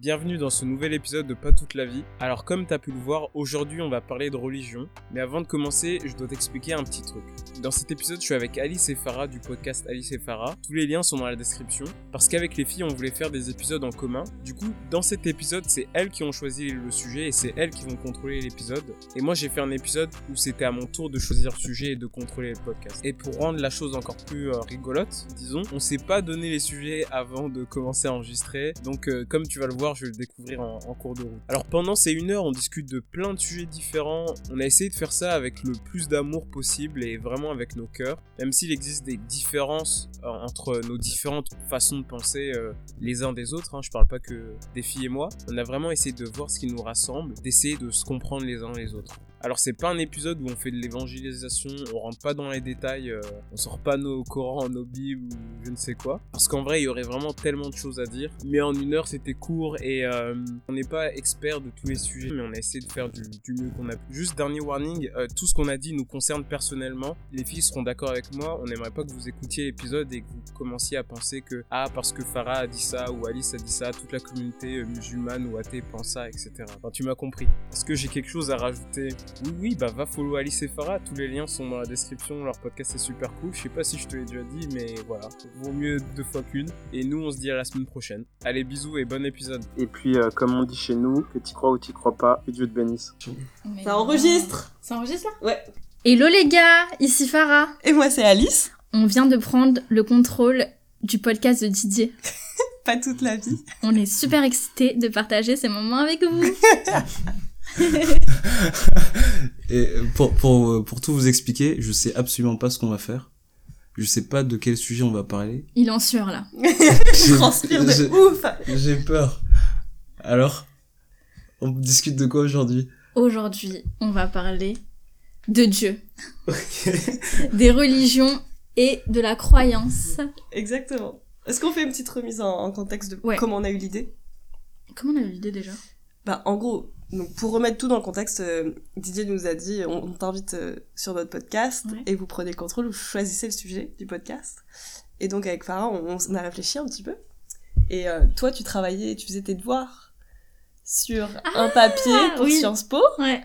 Bienvenue dans ce nouvel épisode de Pas toute la vie. Alors comme t'as pu le voir, aujourd'hui on va parler de religion. Mais avant de commencer, je dois t'expliquer un petit truc. Dans cet épisode, je suis avec Alice et Farah du podcast Alice et Farah. Tous les liens sont dans la description. Parce qu'avec les filles, on voulait faire des épisodes en commun. Du coup, dans cet épisode, c'est elles qui ont choisi le sujet et c'est elles qui vont contrôler l'épisode. Et moi, j'ai fait un épisode où c'était à mon tour de choisir le sujet et de contrôler le podcast. Et pour rendre la chose encore plus euh, rigolote, disons, on s'est pas donné les sujets avant de commencer à enregistrer. Donc, euh, comme tu vas le voir, je vais le découvrir en, cours de route. Alors pendant ces une heure, on discute de plein de sujets différents. On a essayé de faire ça avec le plus d'amour possible et vraiment avec nos cœurs. Même s'il existe des différences euh, entre nos différentes façons de penser euh, les uns des autres, hein, je parle pas que des filles et moi, on a vraiment essayé de voir ce qui nous rassemble, d'essayer de se comprendre les uns les autres. Alors c'est pas un épisode où on fait de l'évangélisation, on rentre pas dans les détails, euh, on sort pas nos Corans, nos Bibles ou je ne sais quoi. Parce qu'en vrai il y aurait vraiment tellement de choses à dire. Mais en une heure c'était court et euh, on n'est pas expert de tous les sujets, mais on a essayé de faire du, mieux qu'on a pu. Juste dernier warning, euh, tout ce qu'on a dit nous concerne personnellement. Les filles seront d'accord avec moi, on n'aimerait pas que vous écoutiez l'épisode et que vous commenciez à penser que ah parce que Farah a dit ça ou Alice a dit ça, toute la communauté euh, musulmane ou athée pense ça, etc. Enfin tu m'as compris. Est-ce que j'ai quelque chose à rajouter? Oui, oui, bah va follow Alice et Farah, tous les liens sont dans la description, leur podcast est super cool. Je sais pas si je te l'ai déjà dit, mais voilà, vaut mieux deux fois qu'une. Et nous, on se dit à la semaine prochaine. Allez, bisous et bon épisode. Et puis, euh, comme on dit chez nous, que t'y crois ou t'y crois pas, que Dieu te bénisse. Mais Ça enregistre Ça enregistre là? Ouais. Hello les gars, ici Farah. Et moi, c'est Alice. On vient de prendre le contrôle du podcast de Didier. Pas toute la vie. On est super excités de partager ces moments avec vous. Et pour, pour, pour tout vous expliquer, je sais absolument pas ce qu'on va faire. Je sais pas de quel sujet on va parler. Il en sueur là. J'ai- Transpire de ouf. J'ai peur. Alors, on discute de quoi aujourd'hui? Aujourd'hui, on va parler de Dieu, des religions et de la croyance. Exactement. Est-ce qu'on fait une petite remise en, en contexte de Ouais. comment on a eu l'idée? Comment on a eu l'idée déjà? Bah, en gros, donc pour remettre tout dans le contexte, euh, Didier nous a dit on, on t'invite euh, sur notre podcast Ouais. et vous prenez le contrôle, vous choisissez le sujet du podcast. Et donc avec Farah, on, on a réfléchi un petit peu. Et euh, toi, tu travaillais, tu faisais tes devoirs sur un papier pour oui. Sciences Po Ouais,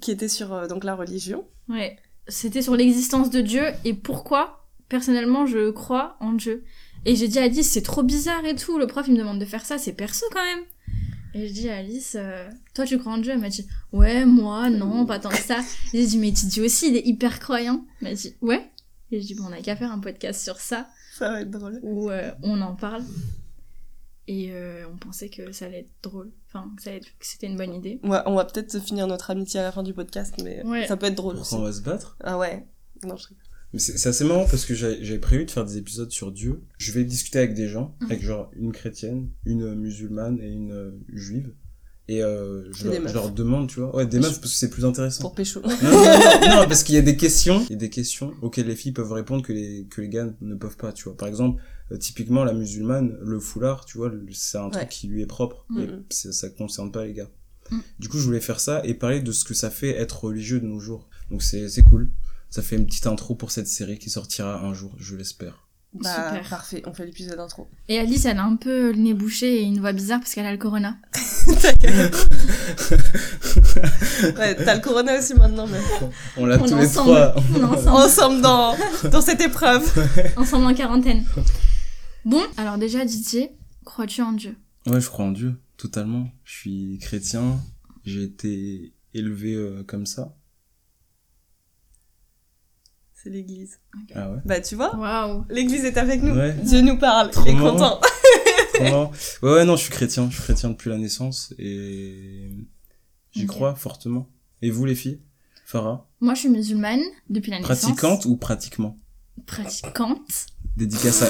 qui était sur euh, donc la religion. ouais. C'était sur l'existence de Dieu et pourquoi, personnellement, je crois en Dieu. Et j'ai dit à Alice, c'est trop bizarre et tout. Le prof, il me demande de faire ça, c'est perso quand même. Et je dis à Alice, euh, toi, tu crois en Dieu? Elle m'a dit, ouais, moi, non, pas tant que ça. J'ai dit, mais Didier aussi, il est hyper croyant. Elle m'a dit, ouais. Et je dis, bon, on a qu'à faire un podcast sur ça, Ça va être drôle. où euh, on en parle. Et euh, on pensait que ça allait être drôle. Enfin, que, ça allait être- que c'était une bonne idée. Ouais, on va peut-être finir notre amitié à la fin du podcast, mais Ouais. ça peut être drôle aussi. On va se battre? Ah ouais. Non, je rigole. Mais c'est assez marrant parce que j'avais prévu de faire des épisodes sur Dieu. Je vais discuter avec des gens, Mhm. avec genre une chrétienne, une musulmane et une euh, juive. Et euh, je, leur, je leur demande, tu vois. Ouais, des meufs parce que c'est plus intéressant. Pour pécho. Non, non, non, non, parce qu'il y a des questions, il y a des questions auxquelles les filles peuvent répondre que les, que les gars ne peuvent pas, tu vois. Par exemple, euh, typiquement, la musulmane, le foulard, tu vois, le- c'est un truc Ouais. qui lui est propre, et Mhm. c'est- ça concerne pas les gars. Mhm. Du coup, je voulais faire ça et parler de ce que ça fait être religieux de nos jours. Donc c'est, c'est cool. Ça fait une petite intro pour cette série qui sortira un jour, je l'espère. Bah, Super. parfait, on fait l'épisode intro. Et Alice, elle a un peu le nez bouché et une voix bizarre parce qu'elle a le corona. Ouais, t'as le corona aussi maintenant, mais On l'a tous les ensemble. trois. On est ensemble. ensemble dans, dans cette épreuve. ensemble en quarantaine. Bon, alors déjà Didier, crois-tu en Dieu? Ouais, je crois en Dieu, totalement. Je suis chrétien, j'ai été élevé euh, comme ça. C'est l'église. Ah ouais. Bah, tu vois, l'église est avec nous. Ouais. Dieu nous parle, Trop il est content. Ouais, ouais, non, je suis chrétien. Je suis chrétien depuis la naissance et j'y crois fortement. Et vous, les filles? Farah? Moi je suis musulmane depuis la naissance. Pratiquante ou pratiquement? Pratiquante. Dédicace à,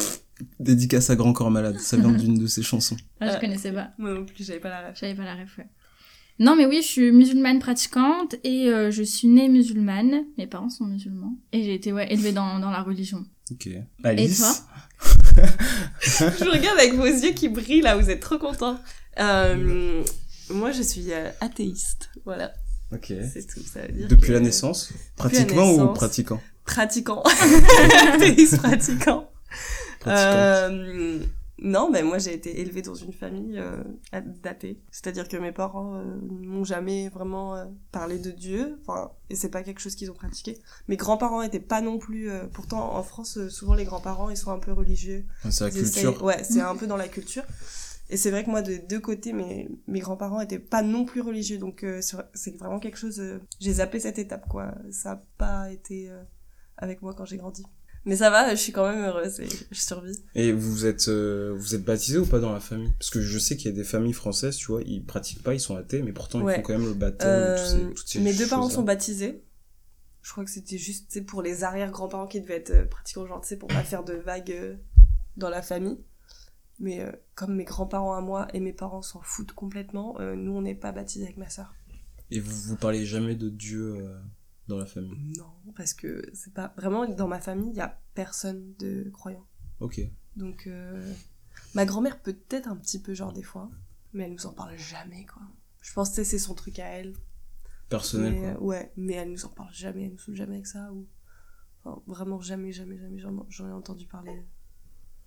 dédicace à Grand Corps Malade. Ça vient d'une de ses chansons. Ah, je Euh. connaissais pas. Moi non plus, j'avais pas la ref. J'avais pas la ref, ouais. Non mais oui, je suis musulmane pratiquante et euh, je suis née musulmane. Mes parents sont musulmans. Et j'ai été ouais, élevée dans, dans la religion. Ok. Alice toi Je vous regarde avec vos yeux qui brillent là, vous êtes trop contents. Euh, moi, je suis euh, athéiste. Voilà, Ok. c'est tout. Ça veut dire Depuis que- la naissance la Pratiquement ou naissance. pratiquant? Pratiquant. athéiste pratiquant. Pratiquante. Non, mais moi j'ai été élevée dans une famille euh, d'athées. C'est-à-dire que mes parents euh, n'ont jamais vraiment euh, parlé de Dieu, enfin, et c'est pas quelque chose qu'ils ont pratiqué. Mes grands-parents étaient pas non plus. euh, pourtant, en France, euh, souvent les grands-parents ils sont un peu religieux. C'est la essayent- culture. Ouais, c'est un peu dans la culture. Et c'est vrai que moi, de deux côtés, mes, mes grands-parents étaient pas non plus religieux. Donc, euh, c'est vrai- c'est vraiment quelque chose. euh, j'ai zappé cette étape, quoi. Ça a pas été euh, avec moi quand j'ai grandi. Mais ça va, je suis quand même heureuse et je survis. Et vous êtes, euh, vous êtes baptisé ou pas dans la famille? Parce que je sais qu'il y a des familles françaises, tu vois, ils pratiquent pas, ils sont athées, mais pourtant Ouais. ils font quand même le baptême, Euh, toutes ces mes deux parents sont baptisés. Je crois que c'était juste pour les arrière-grands-parents qui devaient être euh, pratiquants, genre, tu sais, pour pas faire de vagues euh, dans la famille. Mais euh, comme mes grands-parents à moi et mes parents s'en foutent complètement, nous, on n'est pas baptisés avec ma sœur. Et vous, vous parlez jamais de Dieu dans la famille Non, parce que c'est pas... Vraiment, dans ma famille, il y a personne de croyant. Ok. Donc, euh, ma grand-mère peut-être un petit peu, genre, des fois, mais elle nous en parle jamais, quoi. Je pense que c'est son truc à elle. Personnel, Mais, quoi. ouais, mais elle nous en parle jamais, elle nous saoule jamais avec ça, ou... Enfin, vraiment jamais, jamais, jamais, j'en ai entendu parler.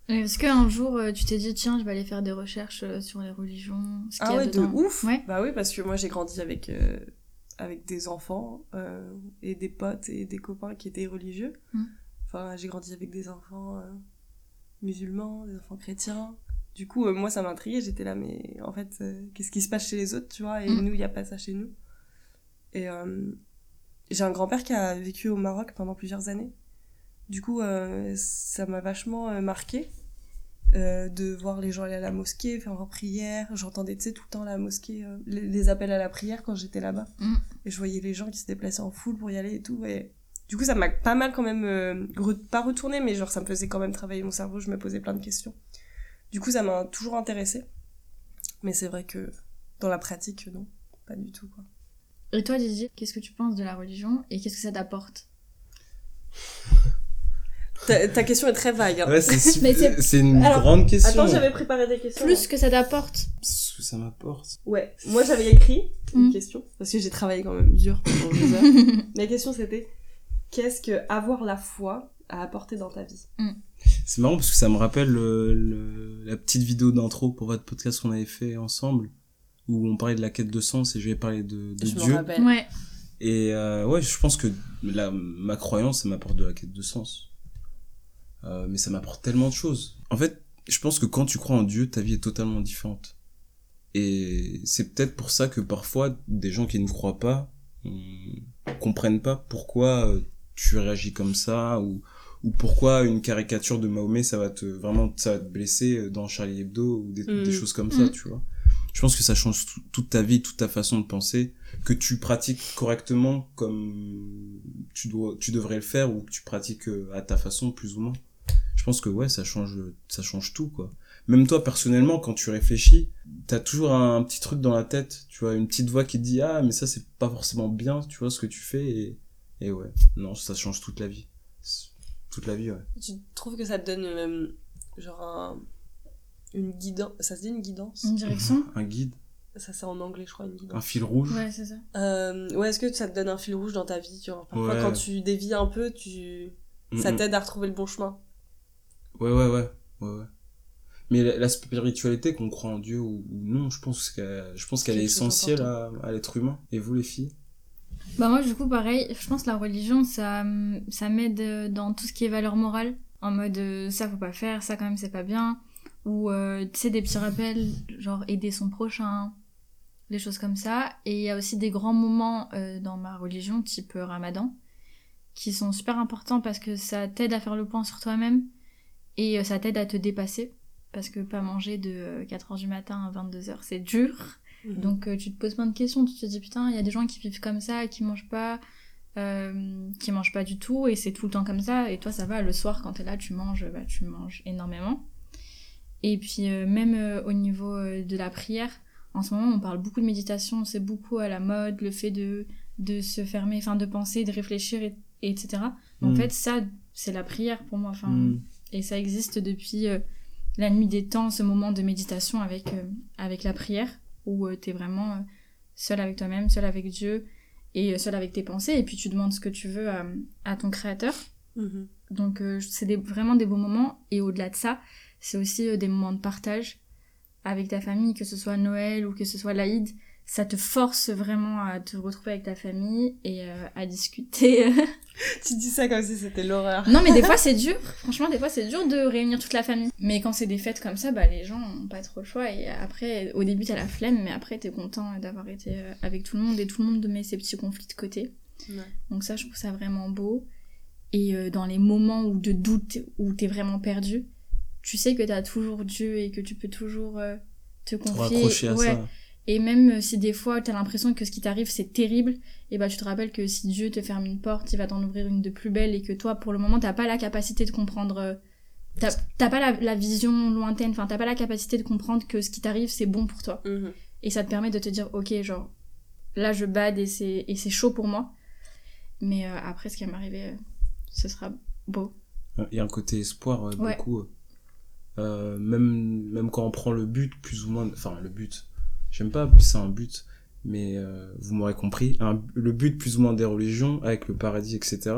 Est-ce qu'un jour, euh, tu t'es dit, tiens, je vais aller faire des recherches euh, sur les religions ce qu'il y Ah a ouais, de ouf Ouais. Bah oui, parce que moi j'ai grandi avec, euh, avec des enfants euh, et des potes et des copains qui étaient religieux. Mm. Enfin, j'ai grandi avec des enfants euh, musulmans, des enfants chrétiens. Du coup, euh, moi ça m'intriguait, j'étais là, mais en fait, qu'est-ce qui se passe chez les autres, tu vois Et Mm. nous, il n'y a pas ça chez nous. Et j'ai un grand-père qui a vécu au Maroc pendant plusieurs années. Du coup, ça m'a vachement marqué euh, de voir les gens aller à la mosquée, faire leur prière. J'entendais, tu sais, tout le temps la mosquée, euh, les, les appels à la prière quand j'étais là-bas. Mm. Et je voyais les gens qui se déplaçaient en foule pour y aller et tout. Et du coup, ça m'a pas mal quand même, euh, re- pas retourné, mais genre ça me faisait quand même travailler mon cerveau. Je me posais plein de questions. Du coup, ça m'a toujours intéressé. Mais c'est vrai que dans la pratique, non, pas du tout, quoi. Et toi, Didier, qu'est-ce que tu penses de la religion et qu'est-ce que ça t'apporte? Ta, ta question est très vague. hein. Ouais, c'est une Alors, grande question. Attends, j'avais préparé des questions. Plus que ça t'apporte Ce que ça m'apporte. Ouais, moi j'avais écrit une Mm. question, parce que j'ai travaillé quand même dur pendant deux heures. La question c'était qu'est-ce que avoir la foi a apporté dans ta vie? C'est marrant parce que ça me rappelle le- le- la petite vidéo d'intro pour votre podcast qu'on avait fait ensemble, où on parlait de la quête de sens et je vais parler de, de Je Dieu. rappelle. Ouais. Et euh, ouais, je pense que la, ma croyance, ça m'apporte de la quête de sens. Euh, mais ça m'apporte tellement de choses. En fait, je pense que quand tu crois en Dieu, ta vie est totalement différente. Et c'est peut-être pour ça que parfois, des gens qui ne croient pas comprennent pas pourquoi euh, tu réagis comme ça ou, ou pourquoi une caricature de Mahomet, ça va te vraiment ça va te blesser euh, dans Charlie Hebdo ou des, Mm. des choses comme ça, Mm. tu vois. Je pense que ça change tout- toute ta vie, toute ta façon de penser que tu pratiques correctement comme tu dois tu devrais le faire ou que tu pratiques à ta façon plus ou moins je pense que ouais ça change ça change tout quoi. Même toi personnellement quand tu réfléchis t'as toujours un, petit truc dans la tête tu vois une petite voix qui te dit ah mais ça c'est pas forcément bien tu vois ce que tu fais et et ouais. Non ça change toute la vie. Toute la vie ouais. Tu trouves que ça te donne euh, genre un- une guidance Ça se dit une guidance? Une direction? Un guide. Ça c'est en anglais je crois une guidance. un fil rouge. Ouais, c'est ça. Euh, ouais, est-ce que ça te donne un fil rouge dans ta vie genre, Parfois Ouais. quand tu dévies un peu, tu... ça t'aide à retrouver le bon chemin? Ouais, ouais, ouais, ouais, ouais. Mais la, la spiritualité, qu'on croit en Dieu ou, ou non, je pense qu'elle, je pense qu'elle est essentielle à, à l'être humain. Et vous, les filles? Bah moi du coup pareil, je pense que la religion ça, ça m'aide euh, dans tout ce qui est valeur morale, en mode euh, ça faut pas faire, ça quand même c'est pas bien, ou euh, tu sais des petits rappels genre aider son prochain, des choses comme ça. Et il y a aussi des grands moments euh, dans ma religion type euh, Ramadan qui sont super importants parce que ça t'aide à faire le point sur toi-même et euh, ça t'aide à te dépasser parce que pas manger de 4h du matin à 22h c'est dur. Donc euh, tu te poses plein de questions, tu te dis putain, il y a des gens qui vivent comme ça, qui mangent pas, euh, qui mangent pas du tout, et c'est tout le temps comme ça, et toi ça va, le soir quand t'es là, tu manges, bah, tu manges énormément. Et puis euh, même euh, au niveau euh, de la prière, en ce moment on parle beaucoup de méditation, c'est beaucoup à la mode, le fait de, de se fermer, enfin de penser, de réfléchir, et, et etc. En Mm. fait ça, c'est la prière pour moi, enfin... Mm. Et ça existe depuis euh, la nuit des temps, ce moment de méditation avec, euh, avec la prière, où tu t'es vraiment euh, seul avec toi-même, seul avec Dieu, et euh, seul avec tes pensées, et puis tu demandes ce que tu veux à, à ton créateur. Mhm. Donc euh, c'est des- vraiment des beaux moments, et au-delà de ça, c'est aussi euh, des moments de partage avec ta famille, que ce soit Noël ou que ce soit l'Aïd. Ça te force vraiment à te retrouver avec ta famille et euh, à discuter. Tu dis ça comme si c'était l'horreur. non, mais des fois c'est dur. Franchement, des fois c'est dur de réunir toute la famille. Mais quand c'est des fêtes comme ça, bah les gens ont pas trop le choix. Et après, au début t'as la flemme, mais après t'es content d'avoir été euh, avec tout le monde et tout le monde met ses petits conflits de côté. Ouais. Donc ça, je trouve ça vraiment beau. Et euh, dans les moments où de doute, où t'es vraiment perdu, tu sais que t'as toujours Dieu et que tu peux toujours euh, te Te confier. raccrocher à Ouais. ça. Et même euh, si des fois t'as l'impression que ce qui t'arrive c'est terrible, et bah tu te rappelles que si Dieu te ferme une porte, il va t'en ouvrir une de plus belle et que toi pour le moment t'as pas la capacité de comprendre. euh, T'as t'as pas la, la vision lointaine, enfin t'as pas la capacité de comprendre que ce qui t'arrive c'est bon pour toi. Mhm. Et ça te permet de te dire ok genre là je bade et c'est et c'est chaud pour moi. Mais euh, après ce qui va m'arriver, euh, ce sera beau. Il y a un côté espoir, euh, Ouais. beaucoup. Euh, même, même quand on prend le but, plus ou moins. Enfin, le but. J'aime pas appeler ça un but, mais euh, vous m'aurez compris. Un, le but, plus ou moins, des religions, avec le paradis, etc.,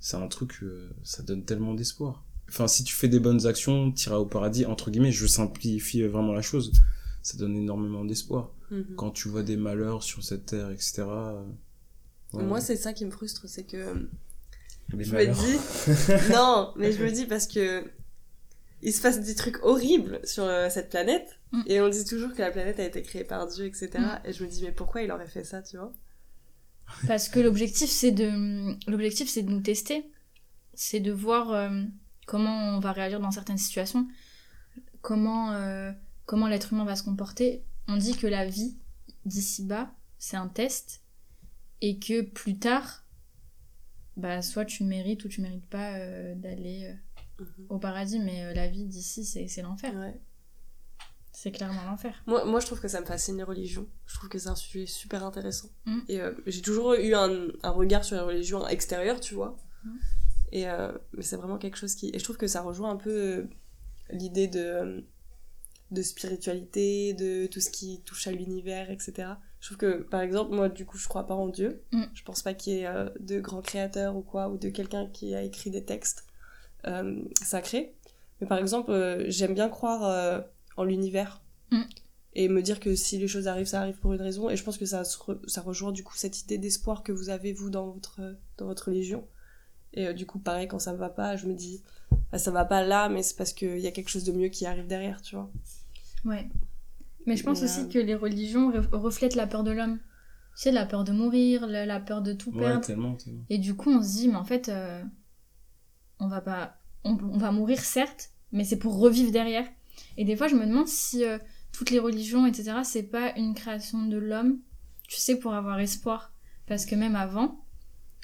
c'est un truc, euh, ça donne tellement d'espoir. Enfin, si tu fais des bonnes actions, tu iras au paradis, entre guillemets, je simplifie vraiment la chose. Ça donne énormément d'espoir. Mhm. Quand tu vois des malheurs sur cette terre, etc. euh, ouais, Moi, c'est ça qui me frustre, c'est que les je malheurs. me dis non, mais je me dis parce que il se passe des trucs horribles sur euh, cette planète Mm. et on dit toujours que la planète a été créée par Dieu, etc. Mm. Et je me dis mais pourquoi il aurait fait ça, tu vois? Parce que l'objectif, c'est de, l'objectif, c'est de nous tester. C'est de voir euh, comment on va réagir dans certaines situations. Comment, euh, comment l'être humain va se comporter. On dit que la vie, d'ici-bas, c'est un test. Et que plus tard, bah, soit tu mérites ou tu mérites pas d'aller Mhm. au paradis. Mais euh, la vie d'ici, c'est, l'enfer. Ouais. C'est clairement l'enfer. Moi, moi, je trouve que ça me fascine les religions. Je trouve que c'est un sujet super intéressant. Mm. Et euh, j'ai toujours eu un, un regard sur les religions extérieures, tu vois. Mm. Et euh, mais c'est vraiment quelque chose qui. Et je trouve que ça rejoint un peu l'idée de, de spiritualité, de tout ce qui touche à l'univers, etc. Je trouve que, par exemple, moi, du coup, je crois pas en Dieu. Mm. Je pense pas qu'il y ait euh, de grands créateurs ou quoi, ou de quelqu'un qui a écrit des textes euh, sacrés. Mais par exemple, euh, j'aime bien croire euh, en l'univers Mm. et me dire que si les choses arrivent, ça arrive pour une raison. Et je pense que ça, re- ça rejoint du coup cette idée d'espoir que vous avez, vous, dans votre, dans votre religion. Et euh, du coup, pareil, quand ça me va pas, je me dis, ah, ça va pas là, mais c'est parce qu'il y a quelque chose de mieux qui arrive derrière, tu vois. Ouais. Mais je pense Mais, aussi euh, que les religions re- reflètent la peur de l'homme. Tu sais, la peur de mourir, la, la peur de tout Ouais, perdre. tellement, tellement. Et du coup, on se dit, mais en fait, euh, on va pas. On, on va mourir, certes, mais c'est pour revivre derrière. Et des fois, je me demande si euh, toutes les religions, etc., c'est pas une création de l'homme, tu sais, pour avoir espoir. Parce que même avant,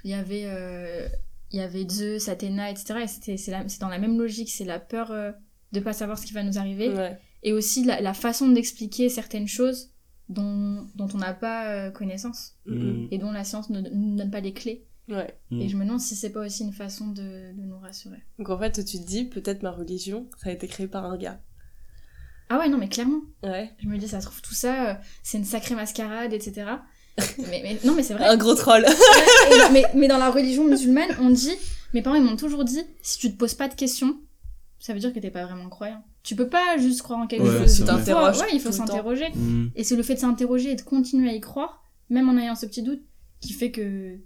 il y avait. euh, il y avait Zeus, Athéna, etc. Et c'était, c'est, dans la même logique, c'est la peur euh, de pas savoir ce qui va nous arriver Ouais. et aussi la, la façon d'expliquer certaines choses dont, dont on n'a pas euh, connaissance Mm, et dont la science ne ne nous donne pas les clés. Mm. Ouais. Et je me demande si c'est pas aussi une façon de, de nous rassurer. Donc en fait, tu te dis, peut-être ma religion, ça a été créé par un gars. Ah ouais, non, mais clairement. Ouais. Je me dis, ça se trouve, tout ça, euh, c'est une sacrée mascarade, etc. mais, mais non, mais c'est vrai. Un gros troll. Ouais, mais, mais dans la religion musulmane, on dit, mes parents ils m'ont toujours dit, si tu te poses pas de questions, ça veut dire que t'es pas vraiment croyant. Tu peux pas juste croire en quelque Ouais, chose. T'interroges Ouais, il faut s'interroger. Mm. Et c'est le fait de s'interroger et de continuer à y croire, même en ayant ce petit doute, qui fait que,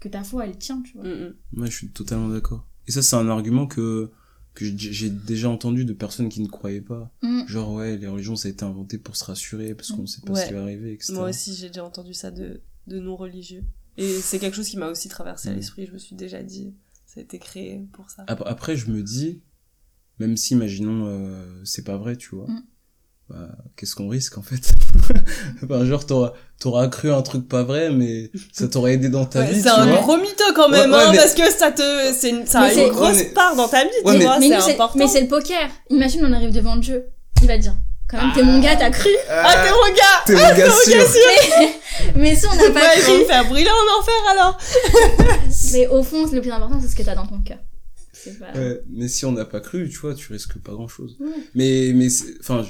que ta foi, elle tient, tu vois. Mm, mm. Ouais, je suis totalement d'accord. Et ça, c'est un argument que, que j'ai déjà entendu de personnes qui ne croyaient pas. Mm. Genre, ouais, les religions, ça a été inventé pour se rassurer, parce qu'on sait pas Ouais. ce qui va arriver, etc. Moi aussi, j'ai déjà entendu ça de, de non-religieux. Et c'est quelque chose qui m'a aussi traversé à Mm. l'esprit. Je me suis déjà dit, ça a été créé pour ça. Ap- Après, je me dis, même si, imaginons, euh, c'est pas vrai, tu vois, Mm. Bah, qu'est-ce qu'on risque, en fait Enfin, genre, t'auras t'auras cru un truc pas vrai, mais ça t'aurait aidé dans ta Ouais, vie, c'est tu un vois gros mytho quand même, Ouais, ouais, hein, mais- parce que ça te, c'est une, ça a c'est- une grosse Ouais, mais- part dans ta vie, Ouais, tu mais- vois, mais nous, c'est c'est, important. mais c'est le poker. Imagine, on arrive devant Dieu. Il va dire, quand même, t'es mon gars, t'as cru. Ah, t'es mon gars! T'es mon gars sûr Mais si on n'a pas Ouais, ils vont cru. me faire brûler en enfer alors! Mais au fond, le plus important, c'est ce que t'as dans ton cœur. C'est pas... Ouais, mais si on n'a pas cru, tu vois, tu risques pas grand chose. Ouais. Mais, mais, enfin,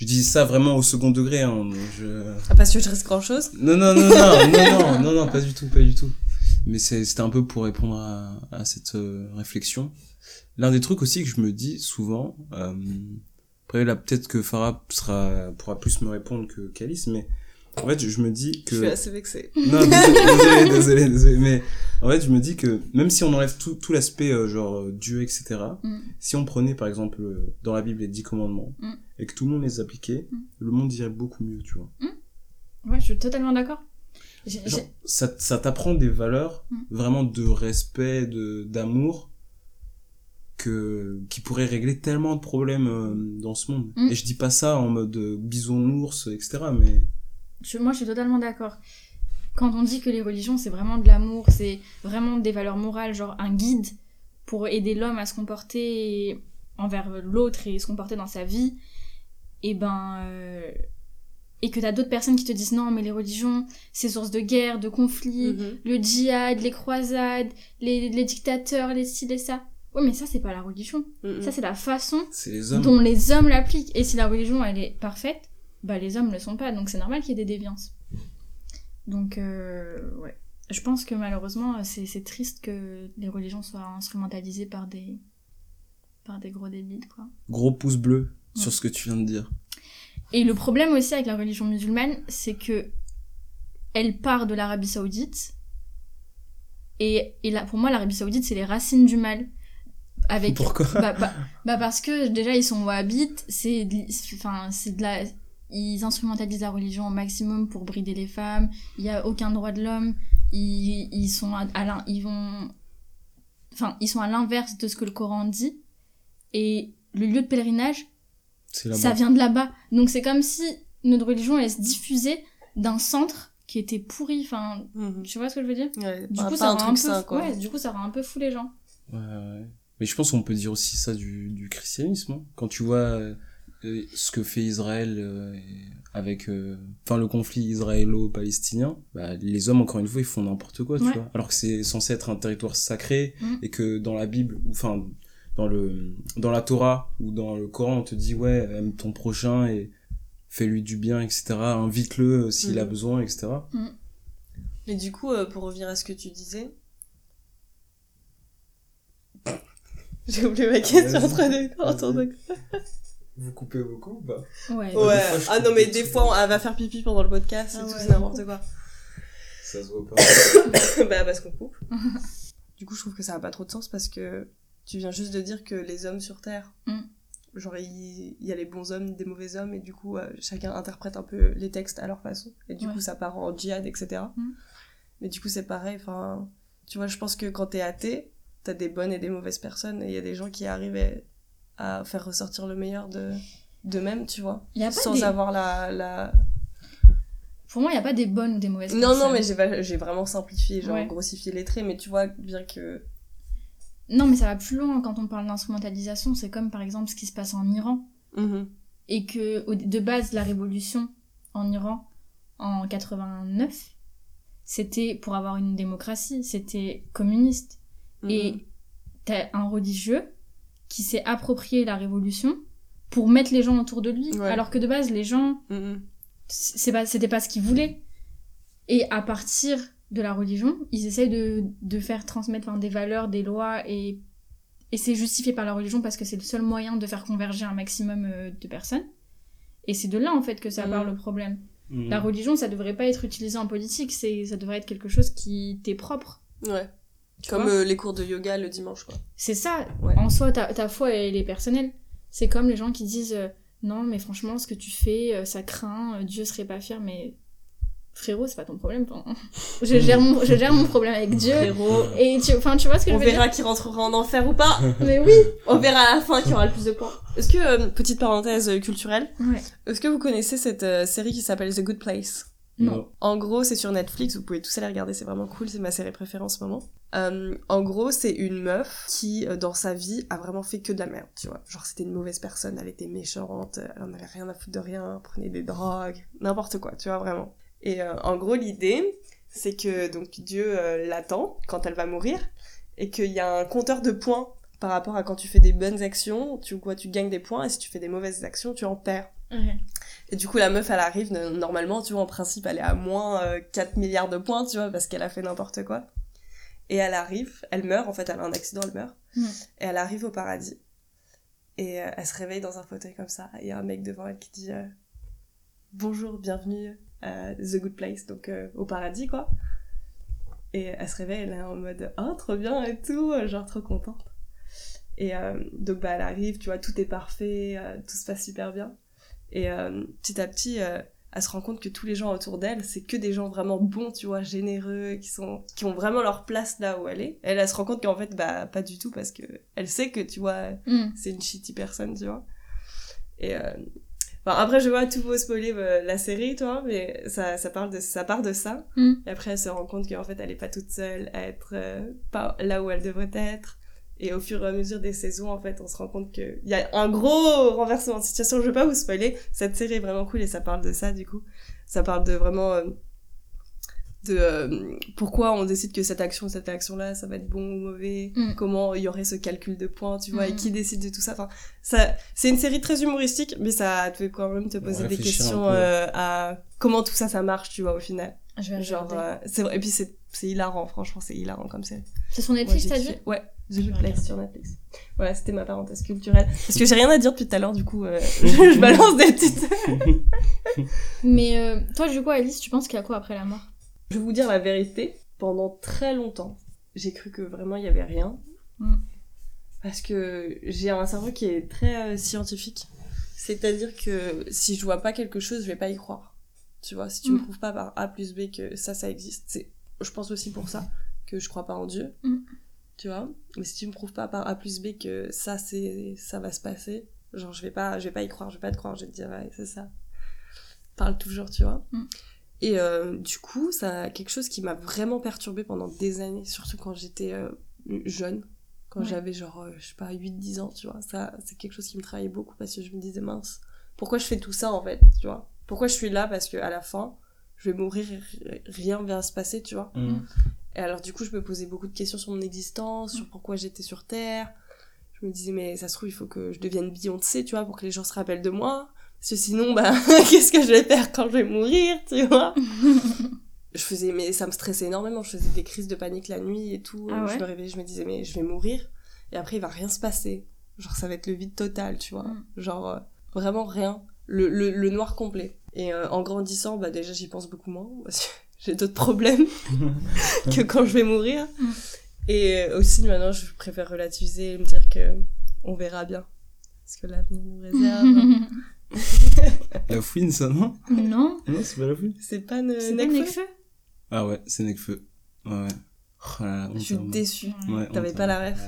je, dis ça vraiment au second degré, hein. Je... Ah, parce que je risque grand chose. Non, non, non, non, non, non, non, non, pas du tout, pas du tout. mais c'est- c'était un peu pour répondre à, à cette euh, réflexion. L'un des trucs aussi que je me dis souvent, euh, après là peut-être que Farah sera, pourra plus me répondre que qu'Alice, mais en fait je me dis que... Je suis assez vexée. Non, désolé, désolé, désolé, mais en fait, je me dis que même si on enlève tout, tout l'aspect euh, genre euh, Dieu, etc., Mm. si on prenait par exemple euh, dans la Bible les dix commandements Mm. et que tout le monde les appliquait, Mm. le monde irait beaucoup mieux, tu vois. Ouais, je suis totalement d'accord. Genre, ça, ça t'apprend des valeurs vraiment de respect, de d'amour que qui pourraient régler tellement de problèmes euh, dans ce monde. Et je dis pas ça en mode euh, bisounours, etc., mais je- moi, je suis totalement d'accord. Quand on dit que les religions, c'est vraiment de l'amour, c'est vraiment des valeurs morales, genre un guide pour aider l'homme à se comporter envers l'autre et se comporter dans sa vie, et ben. euh, et que t'as d'autres personnes qui te disent non, mais les religions, c'est source de guerre, de conflits, Mhm. le djihad, les croisades, les, les dictateurs, les ci, les ça. Oui, mais ça, c'est pas la religion. Mhm. Ça, c'est la façon les dont les hommes l'appliquent. Et si la religion, elle est parfaite, bah les hommes ne le sont pas. Donc c'est normal qu'il y ait des déviances. Donc, euh, ouais. Je pense que malheureusement, c'est c'est triste que les religions soient instrumentalisées par des, par des gros débiles, quoi. Gros pouce bleu Ouais. sur ce que tu viens de dire. Et le problème aussi avec la religion musulmane, c'est que elle part de l'Arabie Saoudite. Et, et là, pour moi, l'Arabie Saoudite, c'est les racines du mal. Avec, Pourquoi? bah, bah, bah parce que déjà ils sont wahhabites, c'est- enfin c'est de la ils instrumentalisent la religion au maximum pour brider les femmes, il y a aucun droit de l'homme, ils, ils sont à, ils vont enfin ils sont à l'inverse de ce que le Coran dit et le lieu de pèlerinage ça vient de là-bas. Donc c'est comme si notre religion elle se diffusait d'un centre qui était pourri, enfin Mhm. tu vois ce que je veux dire? Ouais, Du coup ça un rend un truc peu sain, quoi. ouais, du coup ça rend un peu fou les gens. Ouais, ouais. Mais je pense qu'on peut dire aussi ça du, du christianisme. hein. Quand tu vois euh, ce que fait Israël euh, avec euh, enfin le conflit israélo-palestinien, bah, les hommes encore une fois ils font n'importe quoi, tu vois. Alors que c'est censé être un territoire sacré Mm. et que dans la Bible ou enfin dans le dans la Torah ou dans le Coran on te dit ouais aime ton prochain et fais-lui du bien etc. Invite-le euh, s'il a Mm. besoin etc. Et du coup, pour revenir à ce que tu disais. J'ai oublié ma question Vas-y. entre deux. Vous coupez beaucoup ou pas Ouais. Ouais. Ouais. fois, ah non, mais des fois, on- elle va faire pipi pendant le podcast Ah et tout, ouais. c'est n'importe quoi. Ça se voit pas. bah, parce qu'on coupe. du coup, je trouve que ça a pas trop de sens parce que tu viens juste de dire que les hommes sur Terre, Mm. genre, il y a les bons hommes, des mauvais hommes, et du coup, euh, chacun interprète un peu les textes à leur façon. Et du Ouais. coup, ça part en djihad, etc. Mm. Mais du coup, c'est pareil, enfin, tu vois, je pense que quand t'es athée, t'as des bonnes et des mauvaises personnes, et il y a des gens qui arrivent à, à faire ressortir le meilleur de d'eux-mêmes, tu vois, Il y a pas sans des- avoir la, la... Pour moi, il n'y a pas des bonnes ou des mauvaises Non, personnes. non, mais j'ai vraiment simplifié, genre Ouais. grossifié les traits, mais tu vois bien que... Non, mais ça va plus loin quand on parle d'instrumentalisation. C'est comme par exemple ce qui se passe en Iran. Mhm. Et que de base, la révolution en Iran en 89, c'était pour avoir une démocratie, c'était communiste. Mhm. Et t'as un religieux qui s'est approprié la révolution pour mettre les gens autour de lui. Ouais. Alors que de base, les gens Mhm. c'est pas c'était pas ce qu'ils voulaient et à partir de la religion ils essayent de, de faire transmettre enfin, des valeurs des lois et et c'est justifié par la religion parce que c'est le seul moyen de faire converger un maximum euh, de personnes et c'est de là en fait que ça Mhm. part le problème Mm. la religion ça devrait pas être utilisé en politique c'est ça devrait être quelque chose qui t'est propre Ouais. Tu Comme euh, les cours de yoga le dimanche, quoi. c'est ça Ouais. en soi ta, ta foi elle est personnelle c'est comme les gens qui disent euh, non mais franchement ce que tu fais euh, ça craint euh, Dieu serait pas fier mais frérot c'est pas ton problème je gère mon je gère mon problème avec Dieu Frérot. et tu enfin tu vois ce que On je veux dire verra qui rentrera en enfer ou pas. mais oui On verra à la fin qui aura le plus de points. Est-ce que, euh, petite parenthèse culturelle, ouais est-ce que vous connaissez cette euh, série qui s'appelle The Good Place? Non En gros, c'est sur Netflix, vous pouvez tous aller regarder, c'est vraiment cool, c'est ma série préférée en ce moment. Euh, en gros, c'est une meuf qui, euh, dans sa vie, a vraiment fait que de la merde, tu vois. Genre, c'était une mauvaise personne, elle était méchante, elle en avait rien à foutre de rien, prenait des drogues, n'importe quoi, tu vois, vraiment. Et euh, en gros, l'idée, c'est que donc Dieu euh, l'attend quand elle va mourir, et qu'il y a un compteur de points par rapport à quand tu fais des bonnes actions, tu, quoi, tu gagnes des points, et si tu fais des mauvaises actions, tu en perds. Et du coup, la meuf, elle arrive, normalement, tu vois, en principe, elle est à moins euh, 4 milliards de points, tu vois, parce qu'elle a fait n'importe quoi. Et elle arrive, elle meurt, en fait, elle a un accident, elle meurt. Et elle arrive au paradis. Et euh, elle se réveille dans un fauteuil comme ça. Il y a un mec devant elle qui dit euh, Bonjour, bienvenue à The Good Place, donc euh, au paradis, quoi. Et elle se réveille, elle est en mode Oh, trop bien et tout, genre trop contente. Et donc, bah, elle arrive, tu vois, tout est parfait, tout se passe super bien. Et euh, petit à petit, euh, elle se rend compte que tous les gens autour d'elle, c'est que des gens vraiment bons, tu vois, généreux, qui sont, qui ont vraiment leur place là où elle est. Elle, elle se rend compte qu'en fait, bah, pas du tout, parce que elle sait que, tu vois, Mm. c'est une shitty personne, tu vois. Et euh, enfin, après, je vois tout beau spoiler euh, la série, toi, mais ça, ça, parle de, ça part de ça. Mm. Et après, elle se rend compte qu'en fait, elle est pas toute seule à être euh, pas là où elle devrait être. Et au fur et à mesure des saisons, en fait, on se rend compte qu'il y a un gros renversement de situation. Je veux pas vous spoiler. Cette série est vraiment cool et ça parle de ça, du coup. Ça parle de vraiment euh, de euh, pourquoi on décide que cette action, cette action-là, ça va être bon ou mauvais. Mm. Comment il y aurait ce calcul de points, tu vois, et Mm. qui décide de tout ça. Enfin, ça, c'est une série très humoristique, mais ça te fait quand même te poser des questions euh, à comment tout ça, ça marche, tu vois, au final. Je vais Genre, euh, c'est vrai. Et puis c'est, c'est hilarant, franchement, c'est hilarant comme série. C'est sur Netflix, t'as dit. Ouais, The Je Good Place sur Netflix. Voilà, c'était ma parenthèse culturelle. Parce que j'ai rien à dire depuis tout à l'heure, du coup, euh, je balance des petites. Mais euh, toi, du coup, Alice, tu penses qu'il y a quoi après la mort? Je vais vous dire la vérité. Pendant très longtemps, j'ai cru que vraiment il y avait rien. Mm. Parce que j'ai un cerveau qui est très euh, scientifique. C'est-à-dire que si je vois pas quelque chose, je vais pas y croire. Tu vois, si tu me Mm. prouves pas par A plus B que ça, ça existe, c'est, je pense aussi pour ça que je crois pas en Dieu. Mm. Tu vois, mais si tu me prouves pas par A plus B que ça, c'est, ça va se passer, genre je vais pas, je vais pas y croire, je vais pas te croire, je vais te dire ouais, c'est ça. Parle toujours, tu vois. Mm. Et euh, du coup, ça a quelque chose qui m'a vraiment perturbée pendant des années, surtout quand j'étais euh, jeune, quand Ouais. j'avais genre, euh, je sais pas, 8-10 ans, tu vois. Ça, c'est quelque chose qui me travaillait beaucoup parce que je me disais, mince, pourquoi je fais tout ça en fait, tu vois Pourquoi je suis là Parce que à la fin, je vais mourir et rien va se passer, tu vois. Mm. Et alors du coup, je me posais beaucoup de questions sur mon existence, sur pourquoi j'étais sur Terre. Je me disais, mais ça se trouve, il faut que je devienne Beyoncé, tu vois, pour que les gens se rappellent de moi. Parce que sinon, bah, qu'est-ce que je vais faire quand je vais mourir, tu vois? Je faisais, mais ça me stressait énormément. Je faisais des crises de panique la nuit et tout. Ah ouais je me réveillais, je me disais, mais je vais mourir. Et après, il va rien se passer. Genre, ça va être le vide total, tu vois. Mm. Genre, euh, vraiment rien. Le, le, le noir complet. Et euh, en grandissant, bah déjà, j'y pense beaucoup moins. Parce que j'ai d'autres problèmes que quand je vais mourir. Mm. Et aussi, maintenant, je préfère relativiser et me dire que on verra bien. Parce que l'avenir nous réserve. La fouine, ça, non? Non, Non, c'est pas la fouine. C'est pas ne pas Necfeu Ah ouais, c'est Necfeu. Ouais, ouais. Oh là là, Je suis déçue. Ouais, T'avais pas la ref.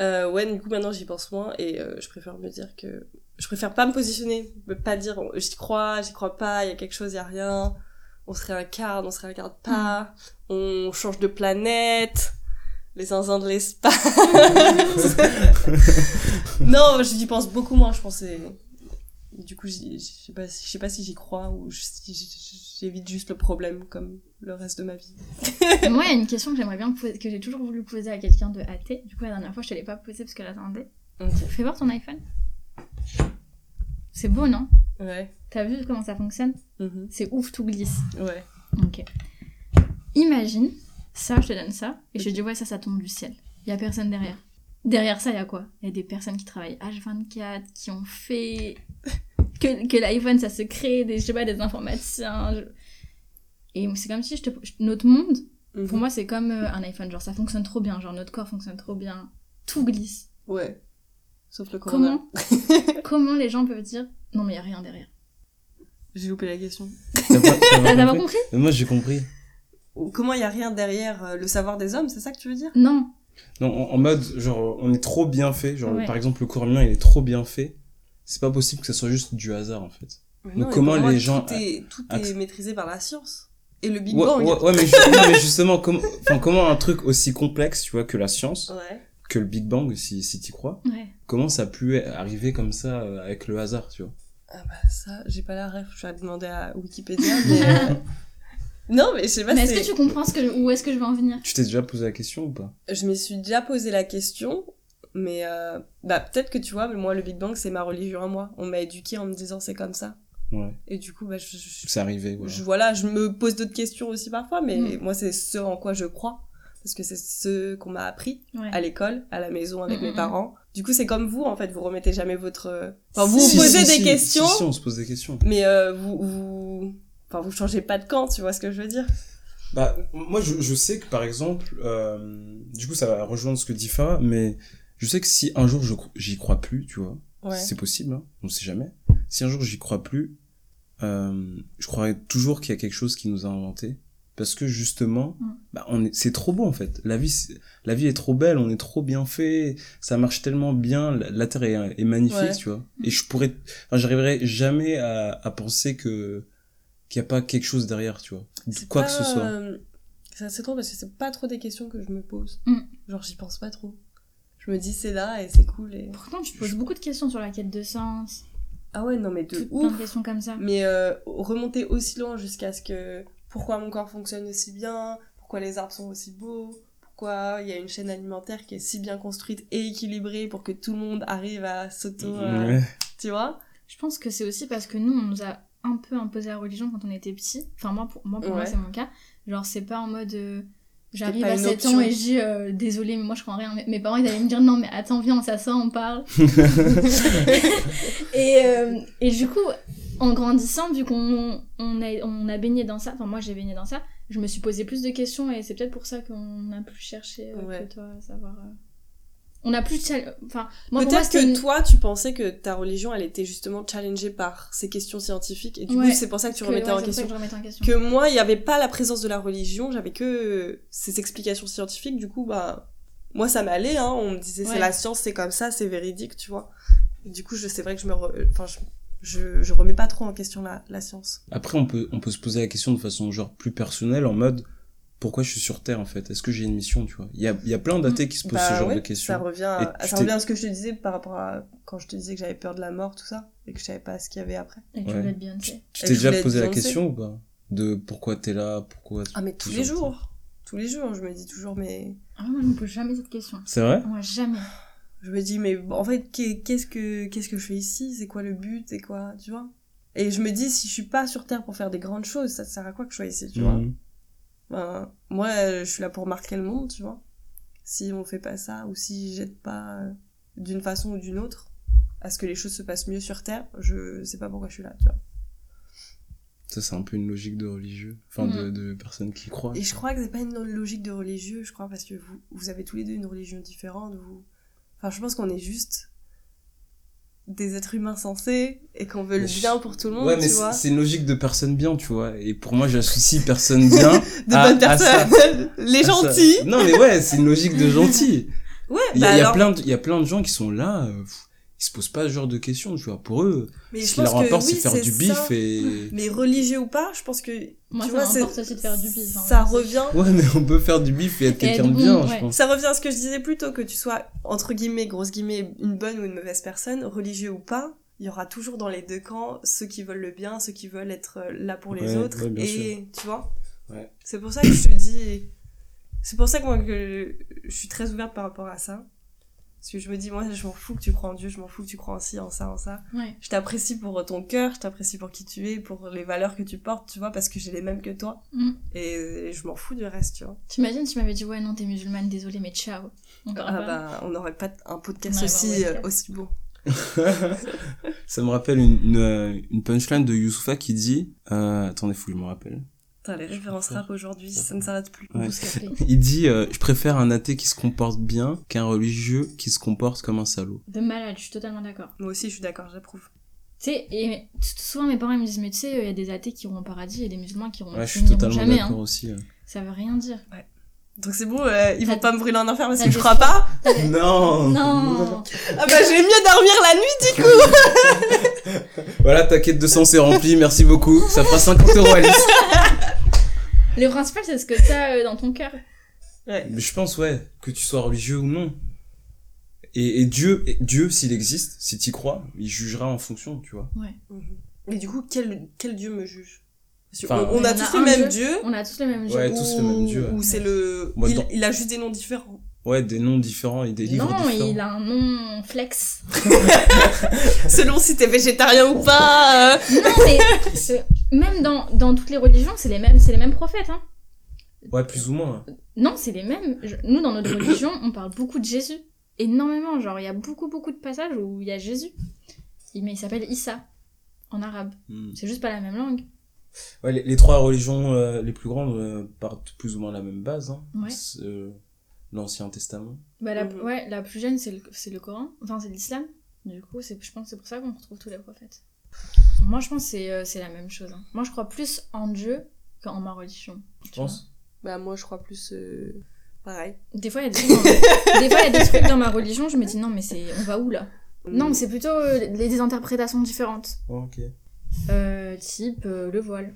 Euh, ouais, du coup, maintenant, j'y pense moins et euh, je préfère me dire que. Je préfère pas me positionner, me pas dire oh, j'y crois, j'y crois pas, il y a quelque chose, il y a rien. On se réincarne, on se réincarne pas. On change de planète. Les zinzins de l'espace. non, j'y pense beaucoup moins, je pensais. Du coup, je sais pas, si- je sais pas si j'y crois ou si j'évite juste le problème comme le reste de ma vie. Moi, il y a une question que j'aimerais bien poser, que j'ai toujours voulu poser à quelqu'un de athée. Du coup, la dernière fois, je te l'ai pas posée parce que j'attendais. Ok. Fais voir ton iPhone. C'est beau, non? Ouais. T'as vu comment ça fonctionne? Mhm. C'est ouf, tout glisse. Ouais. Ok. Imagine, ça, je te donne ça, et je te dis, ouais, ça, ça tombe du ciel. Il y a personne derrière. Derrière ça, il y a quoi? Il y a des personnes qui travaillent H24, qui ont fait que, que l'iPhone, ça se crée, des, je sais pas, des informaticiens. je- Et c'est comme si je te... notre monde, Mhm. pour moi, c'est comme euh, un iPhone. Genre, ça fonctionne trop bien. Genre, notre corps fonctionne trop bien. Tout glisse. Ouais. Sauf le corona. Comment Comment les gens peuvent dire non mais il y a rien derrière J'ai loupé la question. T'as pas, compris compris Mais Moi, j'ai compris. Comment il y a rien derrière euh, le savoir des hommes, c'est ça que tu veux dire? Non. Non, en, en mode, genre, on est trop bien fait. Genre, Ouais. par exemple, le corps il est trop bien fait. C'est pas possible que ça soit juste du hasard, en fait. Mais Mais non, et comment moi, les gens Tout est, tout est acc- maîtrisé par la science. Et le Big Ouais, Bang. ouais, ouais, mais, ju- non, mais justement, comment, un truc aussi complexe, tu vois, que la science, Ouais. que le Big Bang, si, si t'y crois, Ouais. comment ça a pu arriver comme ça euh, avec le hasard, tu vois? Ah bah ça, j'ai pas la ref, je vais demander à Wikipédia, mais... euh, non, mais je sais pas mais est-ce que tu comprends ce que où est-ce que je veux en venir? Tu t'es déjà posé la question ou pas? Je me suis déjà posé la question, mais euh, bah peut-être que tu vois, mais moi le Big Bang c'est ma religion à moi. On m'a éduqué en me disant c'est comme ça. Ouais. Et du coup, bah je... je- C'est arrivé, voilà. je- voilà, je me pose d'autres questions aussi parfois, mais Mm. moi c'est ce en quoi je crois. parce que c'est ce qu'on m'a appris Ouais. à l'école, à la maison avec Mm, mes mm, parents. Du coup, c'est comme vous, en fait, vous remettez jamais votre... euh, Enfin, vous Si, vous posez si, des si, questions, Si, si, on se pose des questions. mais euh, vous, vous... Enfin, vous changez pas de camp, tu vois ce que je veux dire? Bah, moi, je, je sais que par exemple, euh, du coup, ça va rejoindre ce que dit Farah, mais je sais que si un jour j'y crois plus, tu vois, Ouais. c'est possible, hein, on sait jamais. Si un jour j'y crois plus, euh, je croirais toujours qu'il y a quelque chose qui nous a inventé. Parce que justement, Mm. bah, on est, c'est trop beau en fait. La vie, la vie est trop belle, on est trop bien fait, ça marche tellement bien, la, la terre est, est magnifique, Ouais. tu vois. Et je pourrais, enfin, j'arriverais jamais à, à penser que qu'il n'y a pas quelque chose derrière, tu vois. C'est Quoi pas, que ce soit. euh, C'est assez drôle parce que c'est pas trop des questions que je me pose. Mm. Genre, j'y pense pas trop. Je me dis, c'est là et c'est cool. Et... Pourtant, tu te poses beaucoup de questions sur la quête de sens, Ah ouais, non, mais de tout, plein ouf. de questions comme ça. Mais euh, remonter aussi loin jusqu'à ce que pourquoi mon corps fonctionne aussi bien, pourquoi les arbres sont aussi beaux, pourquoi il y a une chaîne alimentaire qui est si bien construite et équilibrée pour que tout le monde arrive à s'auto. euh, Ouais. Tu vois? Je pense que c'est aussi parce que nous, on nous a un peu imposé la religion quand on était petit. Enfin, moi, pour moi, pour moi Ouais. c'est mon cas. Genre, c'est pas en mode. euh, J'arrive à une 7 option. ans et je dis euh, désolé, mais moi je crois en rien. Mes parents ils allaient me dire non, mais attends, viens, on s'assoit, on parle. et, euh, et du coup, en grandissant, vu qu'on on a, on a baigné dans ça, enfin moi j'ai baigné dans ça, je me suis posé plus de questions et c'est peut-être pour ça qu'on a plus cherché euh, Ouais. que toi à savoir. On a plus. chal- Enfin, moi pour moi Peut-être que une- toi, tu pensais que ta religion, elle était justement challengée par ces questions scientifiques et du Ouais. coup, c'est pour ça que tu que- remettais ouais, en question. que je remettais en question. que moi, il n'y avait pas la présence de la religion, j'avais que ces explications scientifiques, du coup, bah, moi, ça m'allait, hein, on me disait, Ouais. c'est la science, c'est comme ça, c'est véridique, tu vois. Et du coup, je, c'est vrai que je me, re- enfin, je, je, je remets pas trop en question la, la science. Après, on peut, on peut se poser la question de façon genre plus personnelle, en mode pourquoi je suis sur Terre en fait? Est-ce que j'ai une mission, tu vois? Il y a, il y a plein d'athées qui se posent Bah ce genre ouais, de questions. Ça revient, à, ça revient à ce que je te disais par rapport à quand je te disais que j'avais peur de la mort, tout ça, et que je savais pas ce qu'il y avait après. Et tu Ouais. voulais être Beyoncé. Tu Et t'es je déjà posé la question ou pas? De pourquoi t'es là Pourquoi Ah, mais tous les jours. Tous les jours, je me dis toujours, mais Ah, moi, je me pose jamais cette question. C'est vrai? Moi, jamais. je me dis mais en fait qu'est- qu'est-ce que qu'est-ce que je fais ici? C'est quoi le but? C'est quoi? Tu vois? Et je me dis si je suis pas sur terre pour faire des grandes choses ça sert à quoi que je sois ici tu vois? Mhm. Ben, moi je suis là pour marquer le monde tu vois si on fait pas ça ou si j'aide pas euh, d'une façon ou d'une autre à ce que les choses se passent mieux sur terre je sais pas pourquoi je suis là tu vois Ça, c'est un peu une logique de religieux. Enfin, de, Mhm. de personnes qui croient. et je crois que c'est pas une logique de religieux je crois parce que vous vous avez tous les deux une religion différente vous enfin je pense qu'on est juste des êtres humains sensés et qu'on veut le bien pour tout le monde Ouais, mais c'est une logique de personnes bien, tu vois. Et pour moi, j'associe personnes bien de à- bonnes personnes. Les gentils. Non, mais ouais, c'est une logique de gentils. ouais Il y, bah y a alors- plein de, il y a plein de gens qui sont là, euh, pff, ils se posent pas ce genre de questions, tu vois. Pour eux, mais ce qui leur importe, oui, c'est faire du bif ça. et... mais religieux ou pas je pense que Moi, tu ça vois m'importe aussi de faire du bif. hein. ça revient Ouais, mais on peut faire du bif et être quelqu'un de bien, je pense. ça revient à ce que je disais plus tôt que tu sois entre guillemets grosse guillemets une bonne ou une mauvaise personne religieux ou pas il y aura toujours dans les deux camps ceux qui veulent le bien ceux qui veulent être euh, là pour les Ouais, autres ouais, bien et tu vois Ouais. c'est pour ça que je te dis c'est pour ça que moi que je suis très ouverte par rapport à ça parce que je me dis moi je m'en fous que tu crois en Dieu je m'en fous que tu crois en ci en ça en ça Ouais. je t'apprécie pour ton cœur, je t'apprécie pour qui tu es, pour les valeurs que tu portes, tu vois, parce que j'ai les mêmes que toi. Mm. Et je m'en fous du reste, tu vois. T'imagines, tu m'avais dit, ouais, non, t'es musulmane, désolé, mais ciao. On Ah bah, on n'aurait pas un podcast Ouais, aussi, ouais, euh, aussi beau. Ça me rappelle une, une, euh, une punchline de Youssoufa qui dit... Euh, attendez, faut que je me rappelle. Putain, les références rap aujourd'hui, ça ne s'arrête plus. Ouais. Il dit euh, Je préfère un athée qui se comporte bien qu'un religieux qui se comporte comme un salaud. De malade, je suis totalement d'accord. Moi aussi, je suis d'accord, j'approuve. Tu sais, et souvent mes parents ils me disent, mais tu sais, il y a des athées qui iront au paradis et des musulmans qui iront Ouais, je qui suis totalement jamais. d'accord Hein. aussi. euh. Ça veut rien dire. Donc c'est bon, euh, ils vont pas me brûler en enfer parce que je crois pas. Non Non Ah bah, j'ai mieux dormir la nuit, du coup. Voilà, ta quête de sens est remplie, merci beaucoup. Ça fera 50 euros Alice. Le principal, c'est ce que t'as euh, dans ton cœur. Ouais. Mais je pense, ouais, que tu sois religieux ou non. Et, et Dieu, et Dieu s'il existe, si tu crois, il jugera en fonction, tu vois. Mais du coup, quel, quel dieu me juge? Enfin, on, on a on tous a le même dieu. dieu. On a tous le même jeu. Ouais, tous le même dieu, ouais. Ou c'est le. Moi, il, dans- il a juste des noms différents. Ouais, des noms différents et des livres non, différents. il a un nom flex. Selon si t'es végétarien ou pas. euh. Non, mais même dans, dans toutes les religions, c'est les mêmes, c'est les mêmes prophètes. Hein. Ouais, plus ou moins. Non, c'est les mêmes. Je- Nous, dans notre religion, on parle beaucoup de Jésus. Énormément. Genre, il y a beaucoup, beaucoup de passages où il y a Jésus. Mais il s'appelle Issa, en arabe. Hmm. C'est juste pas la même langue. Ouais, les, les trois religions euh, les plus grandes euh, partent plus ou moins de la même base. Hein. Ouais. L'Ancien Testament. Bah, la, Mhm. ouais, la plus jeune, c'est le, c'est le Coran. Enfin, c'est l'islam. Du coup, c'est, je pense que c'est pour ça qu'on retrouve tous les prophètes. Moi, je pense que c'est, euh, c'est la même chose. hein. Moi, je crois plus en Dieu qu'en ma religion. Tu penses Bah, moi, je crois plus. euh, Pareil. Des fois, il y a des trucs dans- des fois, il y a des trucs dans ma religion, je me dis non, mais c'est, on va où là? Non, mais c'est plutôt euh, les- des interprétations différentes. Oh, Ok. Euh, type euh, le voile.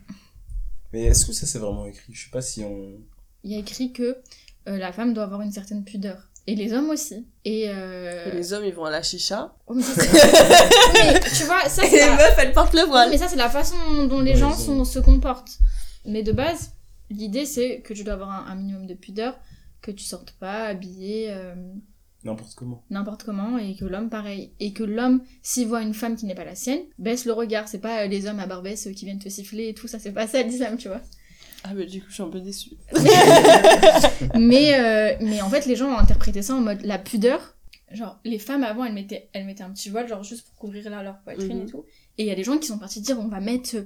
Mais est-ce que ça c'est vraiment écrit? Je sais pas si on. Il y a écrit que euh, la femme doit avoir une certaine pudeur. Et les hommes aussi. Et, euh... Et les hommes, ils vont à la chicha. Oh, mais tu vois, ça Et c'est les la... meufs, elles portent le voile. mais ça c'est la façon dont les gens sont- se comportent. Mais de base, l'idée c'est que tu dois avoir un, un minimum de pudeur, que tu sortes pas habillé euh, N'importe comment. n'importe comment, et que l'homme pareil. Et que l'homme, s'il voit une femme qui n'est pas la sienne, baisse le regard. C'est pas euh, les hommes à barbès qui viennent te siffler et tout, ça c'est pas ça l'islam, tu vois. Ah, mais du coup, je suis un peu déçue. mais, euh, mais en fait, les gens ont interprété ça en mode la pudeur. Genre, les femmes avant, elles mettaient, elles mettaient un petit voile, genre juste pour couvrir là, leur poitrine Mhm. et tout. Et il y a des gens qui sont partis dire on va mettre euh,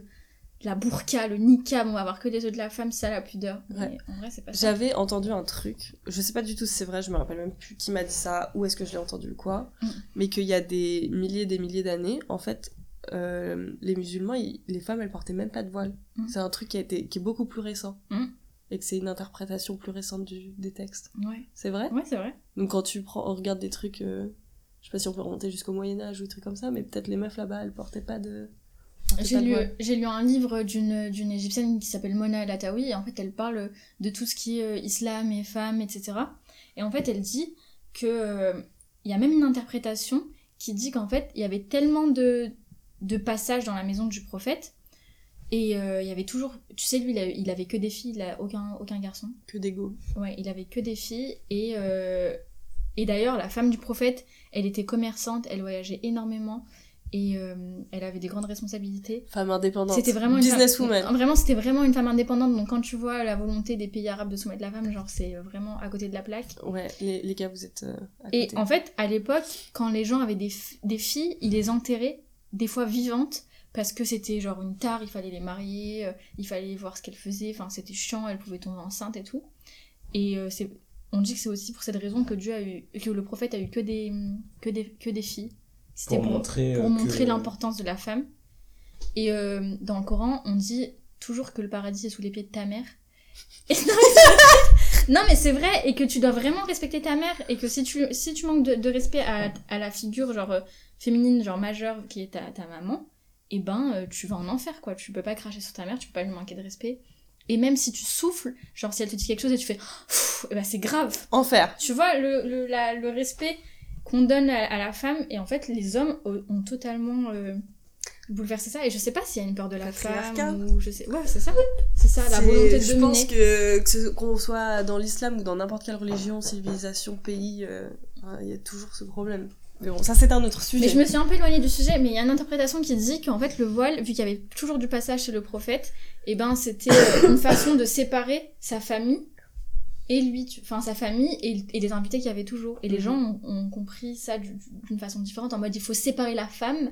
la burqa, le niqab, on va voir que les yeux de la femme, c'est ça la pudeur. Ouais. Mais en vrai, c'est pas ça. J'avais entendu un truc, je sais pas du tout si c'est vrai, je me rappelle même plus qui m'a dit ça, où est-ce que je l'ai entendu, quoi, Mm. mais qu'il y a des milliers et des milliers d'années, en fait, euh, les musulmans, ils- les femmes, elles portaient même pas de voile. Mm. C'est un truc qui, a été, qui est beaucoup plus récent. Mm. Et que c'est une interprétation plus récente du, des textes. Ouais, C'est vrai? Ouais c'est vrai. Donc quand tu prends, on regarde des trucs, euh, je sais pas si on peut remonter jusqu'au Moyen-Âge ou des trucs comme ça, mais peut-être les meufs là-bas, elles portaient pas de. J'ai lu, voile. j'ai lu un livre d'une, d'une égyptienne qui s'appelle Mona El Atawi, et en fait, elle parle de tout ce qui est euh, islam et femmes, etc. Et en fait, elle dit que euh, il y a même une interprétation qui dit qu'en fait, il y avait tellement de, de passages dans la maison du prophète, et euh, il y avait toujours, tu sais, lui, il, a- il avait que des filles, il a aucun, aucun garçon. Que d'ego. Ouais, il avait que des filles, et, euh, et d'ailleurs, la femme du prophète, elle était commerçante, elle voyageait énormément, et euh, elle avait des grandes responsabilités. Femme indépendante. C'était vraiment une Businesswoman. femme- Vraiment, c'était vraiment une femme indépendante. Donc, quand tu vois la volonté des pays arabes de soumettre la femme, genre, c'est vraiment à côté de la plaque. Ouais, les, les gars, vous êtes Et en fait, à l'époque, quand les gens avaient des, des filles, ils les enterraient, des fois vivantes, parce que c'était genre une tare, il fallait les marier, euh, il fallait voir ce qu'elles faisaient, enfin, c'était chiant, elles pouvaient tomber enceintes et tout. Et euh, c'est, on dit que c'est aussi pour cette raison que Dieu a eu, que le prophète a eu que des, que des, que des filles. C'était Pour, pour, montrer. pour euh, montrer que- l'importance de la femme. Et euh, dans le Coran, on dit toujours que le paradis est sous les pieds de ta mère. Et non. Non, mais c'est vrai, et que tu dois vraiment respecter ta mère, et que si tu, si tu manques de, de respect à, à la figure genre euh, féminine, genre majeure, qui est ta, ta maman, et ben euh, tu vas en enfer, quoi. Tu peux pas cracher sur ta mère, tu peux pas lui manquer de respect. Et même si tu souffles, genre si elle te dit quelque chose et tu fais, Pfff, eh ben c'est grave. Enfer. Tu vois le, le, la- le respect qu'on donne à, à la femme et en fait les hommes ont ont totalement euh, bouleversé ça et je sais pas s'il y a une peur de la femme ou je sais ouais c'est ça c'est ça la volonté de je dominer pense que, qu'on soit dans l'islam ou dans n'importe quelle religion, civilisation, pays, euh, hein, il y a toujours ce problème. Mais bon, ça c'est un autre sujet. mais je me suis un peu éloignée du sujet mais il y a une interprétation qui dit qu'en fait le voile vu qu'il y avait toujours du passage chez le prophète et ben c'était euh, une façon de séparer sa famille et lui, tu- enfin sa famille et, et les invités qu'il y avait toujours. Et les Mhm. gens ont, ont compris ça du- d'une façon différente, en mode il faut séparer la femme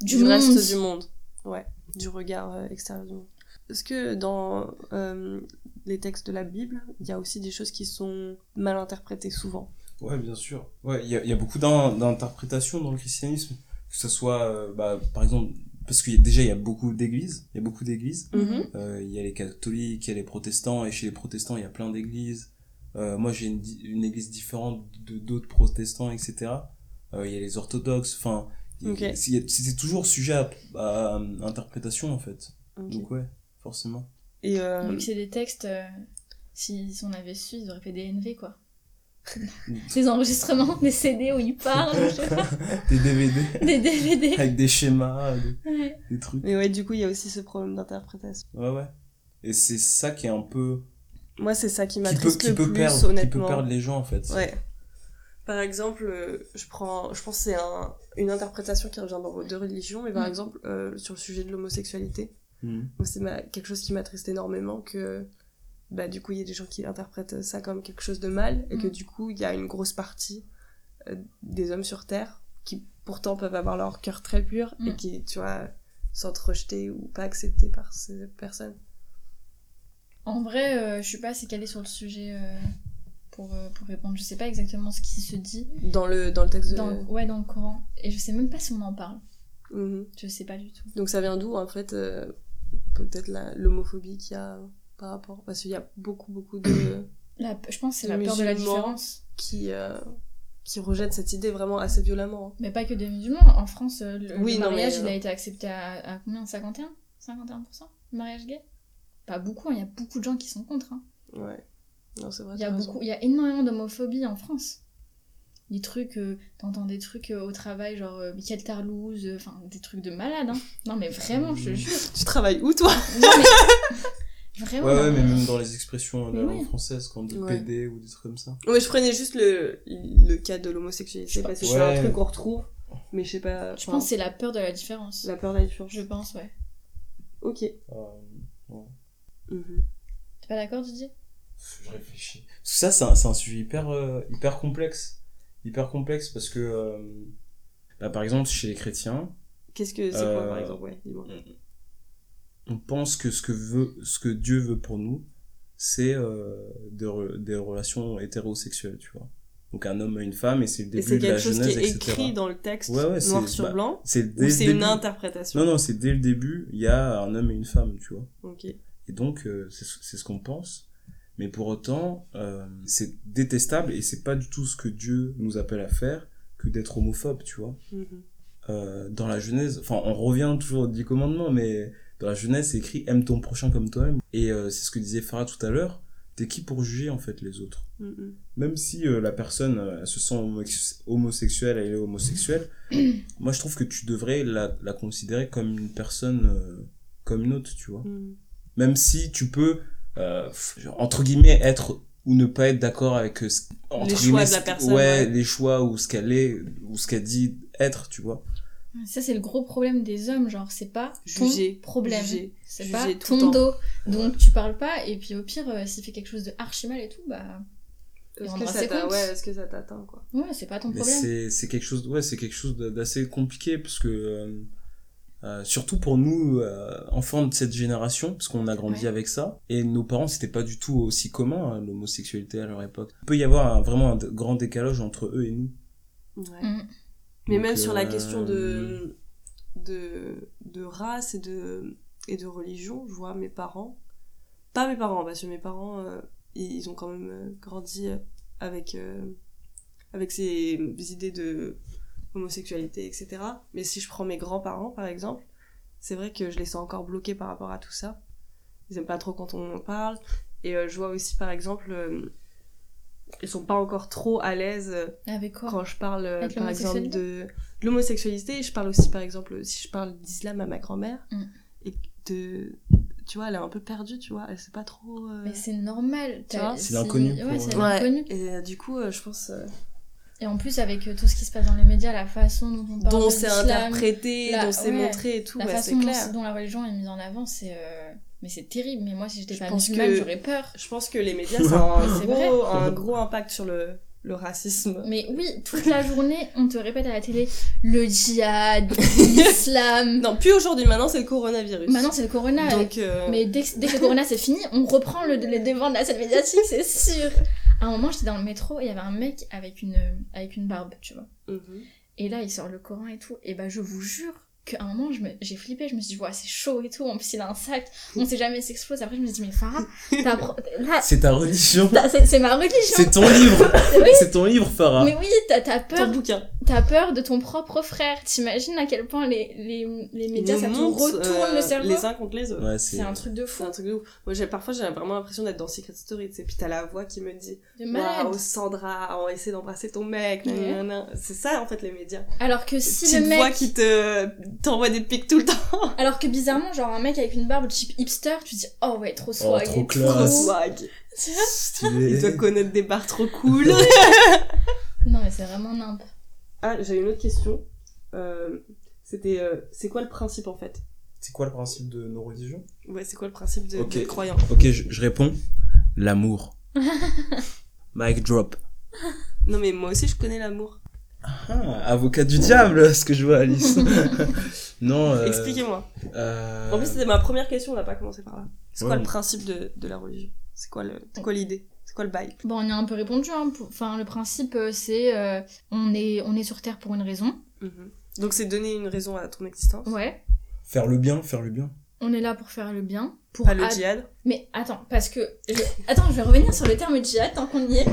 du, du, monde. reste du monde. Ouais, du regard euh, extérieur du monde. Est-ce que dans euh, les textes de la Bible, il y a aussi des choses qui sont mal interprétées souvent? Ouais, bien sûr. Ouais, il y a, il y a beaucoup d'in- d'interprétations dans le christianisme. Que ce soit, euh, bah, par exemple, parce que déjà, il y a beaucoup d'églises. Il y a beaucoup d'églises. Mhm. Euh, il y a les catholiques, il y a les protestants, et chez les protestants, il y a plein d'églises. Euh, moi, j'ai une, une église différente de d'autres protestants, etc. Euh, il y a les orthodoxes, enfin, il y a- Ok. il y a- c'était toujours sujet à, à interprétation, en fait. Donc, ouais, forcément. Et euh, Vu que c'est des textes, euh, si, si on avait su, ils auraient fait des NV quoi. des enregistrements, des CD où ils parlent, je sais pas, Des DVD des DVD. avec des schémas, des, Ouais. des trucs. mais ouais, du coup, il y a aussi ce problème d'interprétation. Ouais, ouais. Et c'est ça qui est un peu. Moi, c'est ça qui m'attriste le peut plus, perdre, qui honnêtement. peut perdre les gens, en fait. Ouais. Par exemple, euh, je prends, je pense que c'est un, une interprétation qui revient dans vos deux religions, mais par Mm. exemple, euh, sur le sujet de l'homosexualité, moi, c'est quelque chose qui m'attriste énormément que bah du coup il y a des gens qui interprètent ça comme quelque chose de mal et que Mm. du coup il y a une grosse partie euh, des hommes sur terre qui pourtant peuvent avoir leur cœur très pur et Mm. qui tu vois sentent rejetés ou pas acceptés par ces personnes En vrai, euh, je suis pas assez calée sur le sujet pour, euh, pour répondre. Je sais pas exactement ce qui se dit dans le dans le texte de dans, ouais, dans le Coran. Et je sais même pas si on en parle. Mhm. Je sais pas du tout. donc ça vient d'où en fait euh, peut-être l'homophobie qu'il y a par rapport? Parce qu'il y a beaucoup beaucoup de La, je pense que c'est la peur de la différence. qui euh, qui rejettent cette idée vraiment assez violemment Mais pas que des musulmans. En France, euh, le, Oui, le non, mariage, mais, il a été accepté à, à combien? 51 51% Le mariage gay? Pas beaucoup, hein, il y a beaucoup de gens qui sont contre. hein. ouais non c'est vrai Il y a beaucoup, il y a énormément d'homophobie en France. Des trucs, euh, t'entends des trucs euh, au travail, genre euh, Michael Tarlouse, euh, enfin des trucs de malade. Hein. Non mais vraiment, je te jure. tu travailles où toi? Non, mais... Vraiment. Ouais, ouais, mais même dans les expressions de Mais la langue française, quand on dit Ouais. PD ou des trucs comme ça. Ouais, je prenais juste le, le cas de l'homosexualité, parce que c'est un truc qu'on retrouve, mais je sais pas. Je pense que c'est la peur de la différence. la peur de la différence. Je pense, ouais. Ok. Euh, ouais. Mhm. T'es pas d'accord, Didier? Je réfléchis. Parce que ça, c'est un, c'est un sujet hyper, euh, hyper complexe. Hyper complexe parce que, euh, bah, par exemple, chez les chrétiens, Qu'est-ce que c'est quoi, Euh, par exemple Ouais, dis-moi. on pense que ce que veut, ce que Dieu veut pour nous, c'est euh, des, re- des relations hétérosexuelles, tu vois. Donc un homme et une femme, et c'est le début c'est de la quelque chose Genèse, qui est etc. écrit dans le texte, Ouais, ouais, noir c'est- sur bah, blanc, C'est c'est une interprétation? Non, non, c'est dès le début, il y a un homme et une femme, tu vois. Ok. Et donc, euh, c'est ce c'est ce qu'on pense. Mais pour autant, euh, c'est détestable et c'est pas du tout ce que Dieu nous appelle à faire que d'être homophobe, tu vois. Mhm. Euh, dans la Genèse, enfin, on revient toujours aux dix commandements, mais dans la Genèse, c'est écrit aime ton prochain comme toi-même. Et euh, c'est ce que disait Farah tout à l'heure. T'es qui pour juger en fait les autres? Mhm. Même si la personne elle se sent homo- homosexuelle, elle est homosexuelle, moi je trouve que tu devrais la, la considérer comme une personne comme une autre, tu vois Mhm. même si tu peux entre guillemets être ou ne pas être d'accord avec euh, ce- entre Les choix guillemets, de la personne, ouais, ouais. les choix ou ce qu'elle est ou ce qu'elle dit être tu vois Ça, c'est le gros problème des hommes, genre, c'est pas ton Juger, problème. juger, C'est juger pas tout ton temps. dos. Donc, tu parles pas, et puis au pire, euh, s'il fait quelque chose de archi mal et tout, bah. Est-ce que, ça ouais, est-ce que ça t'atteint, quoi? Ouais, c'est pas ton mais problème. c'est c'est quelque chose ouais c'est quelque chose d'assez compliqué parce que euh, euh, surtout pour nous euh, enfants de cette génération parce qu'on a grandi Ouais. avec ça et nos parents c'était pas du tout aussi commun hein, l'homosexualité à leur époque il peut y avoir un- vraiment un grand décalage entre eux et nous Ouais. Mm. Mais Donc, même sur la euh, question de, de, de race et de, et de religion, je vois mes parents, pas mes parents, parce que mes parents, euh, ils ont quand même grandi avec, euh, avec ces idées de homosexualité, etc. Mais si je prends mes grands-parents, par exemple, c'est vrai que je les sens encore bloqués par rapport à tout ça. Ils aiment pas trop quand on en parle. Et euh, je vois aussi, par exemple, euh, ils sont pas encore trop à l'aise euh, Avec quoi? quand je parle euh, Avec par exemple l'homosexualité? de de l'homosexualité je parle aussi par exemple si je parle d'islam à ma grand-mère Mm. et de tu vois elle est un peu perdue tu vois elle sait pas trop euh, Mais c'est normal. Tu t'as- vois C'est l'inconnu Ouais, c'est ouais l'inconnu. et euh, du coup euh, je pense euh, Et en plus, avec euh, tout ce qui se passe dans les médias, la façon dont on parle dont c'est interprété la- dont c'est ouais, montré et tout la ouais, façon dont, clair dont la religion est mise en avant, c'est euh, mais c'est terrible. Mais moi, si j'étais pas musulmane, que- j'aurais peur. je pense que les médias ça a un gros, un gros impact sur le le racisme Mais oui, toute la journée, on te répète à la télé le djihad, l'islam. non plus aujourd'hui maintenant c'est le coronavirus Maintenant, c'est le corona. donc euh, Mais dès que, dès que le corona c'est fini, on reprend le, les devants de la scène médiatique, c'est sûr. À un moment, j'étais dans le métro et il y avait un mec avec une, avec une barbe, tu vois. mhm. Et là, il sort le Coran et tout. Et bah, je vous jure qu'à un moment, je me- j'ai flippé. Je me suis dit, ouais, c'est chaud et tout. En plus, il a un sac. On sait jamais s'explose. Après, je me suis dit, mais Farah, t'as pro- là, c'est ta religion c'est ma religion. c'est ton livre Oui. c'est ton livre Farah Mais oui, t'as t'as ton peur, bouquin t'as peur de ton propre frère. T'imagines à quel point les, les, les médias, Ils ça te montrent, retourne euh, le cerveau. les uns contre les autres ouais C'est un truc de C'est fou. un truc de ouf. Moi, j'ai, parfois, j'ai vraiment l'impression d'être dans Secret Story, tu sais. Puis t'as la voix qui me dit. Waouh, Sandra, on va essayer d'embrasser ton mec. Ouais. C'est ça, en fait, les médias. Alors que si Petite le mec. voix qui te t'envoie des pics tout le temps. Alors que bizarrement, genre un mec avec une barbe type hipster, tu te dis oh ouais, trop swag. trop et classe. Swag. Tu vois stylé Il doit connaître des bars trop cool. Non, mais c'est vraiment nimp. ah, j'ai une autre question. Euh, c'était, euh, c'est quoi le principe, en fait? C'est quoi le principe de nos religions? Ouais, c'est quoi le principe de, Ok. de croyant Ok, je, je réponds. L'amour. Mic drop. Non, mais moi aussi, je connais l'amour. Ah, avocat du diable, ce que je vois, Alice. non. euh, Expliquez-moi. euh, En plus, c'était ma première question, on n'a pas commencé par là. C'est quoi le principe de, de la religion? C'est quoi le- c'est quoi l'idée? C'est quoi le bail? Bon, on y a un peu répondu. Hein. Enfin, le principe, euh, c'est euh, on est on est sur Terre pour une raison. Mhm. Donc, c'est donner une raison à ton existence. Ouais. Faire le bien, faire le bien. On est là pour faire le bien. Pour Pas le ad- djihad. Mais attends, parce que. je- Attends, je vais revenir sur le terme djihad tant qu'on y est.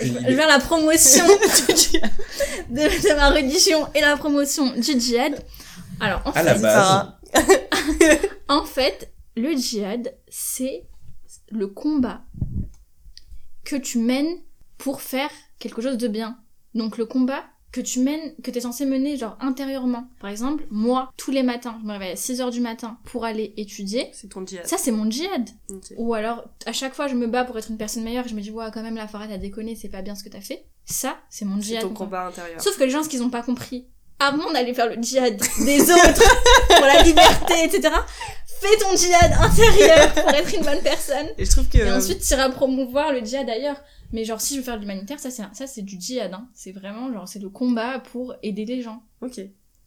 Je vais faire la promotion de, de ma religion et la promotion du djihad. Alors, en À la base. En fait, le djihad, c'est le combat que tu mènes pour faire quelque chose de bien. Donc le combat que tu mènes, que tu es censé mener genre intérieurement. Par exemple, moi, tous les matins, je me réveille à 6h du matin pour aller étudier. C'est ton djihad. Ça, c'est mon djihad. Ou alors, à chaque fois, je me bats pour être une personne meilleure, je me dis, ouais, quand même, la Farah, t'as déconné, c'est pas bien ce que t'as fait. Ça, c'est mon C'est djihad. ton quoi. combat intérieur. Sauf que les gens, ce qu'ils ont pas compris, avant d'aller faire le djihad des autres, pour la liberté, etc., fais ton djihad intérieur pour être une bonne personne. Et je trouve que. Et ensuite, tu iras promouvoir le djihad ailleurs. Mais genre, si je veux faire de l'humanitaire, ça, c'est, ça, c'est du djihad, hein. C'est vraiment, genre, c'est le combat pour aider les gens. Ok.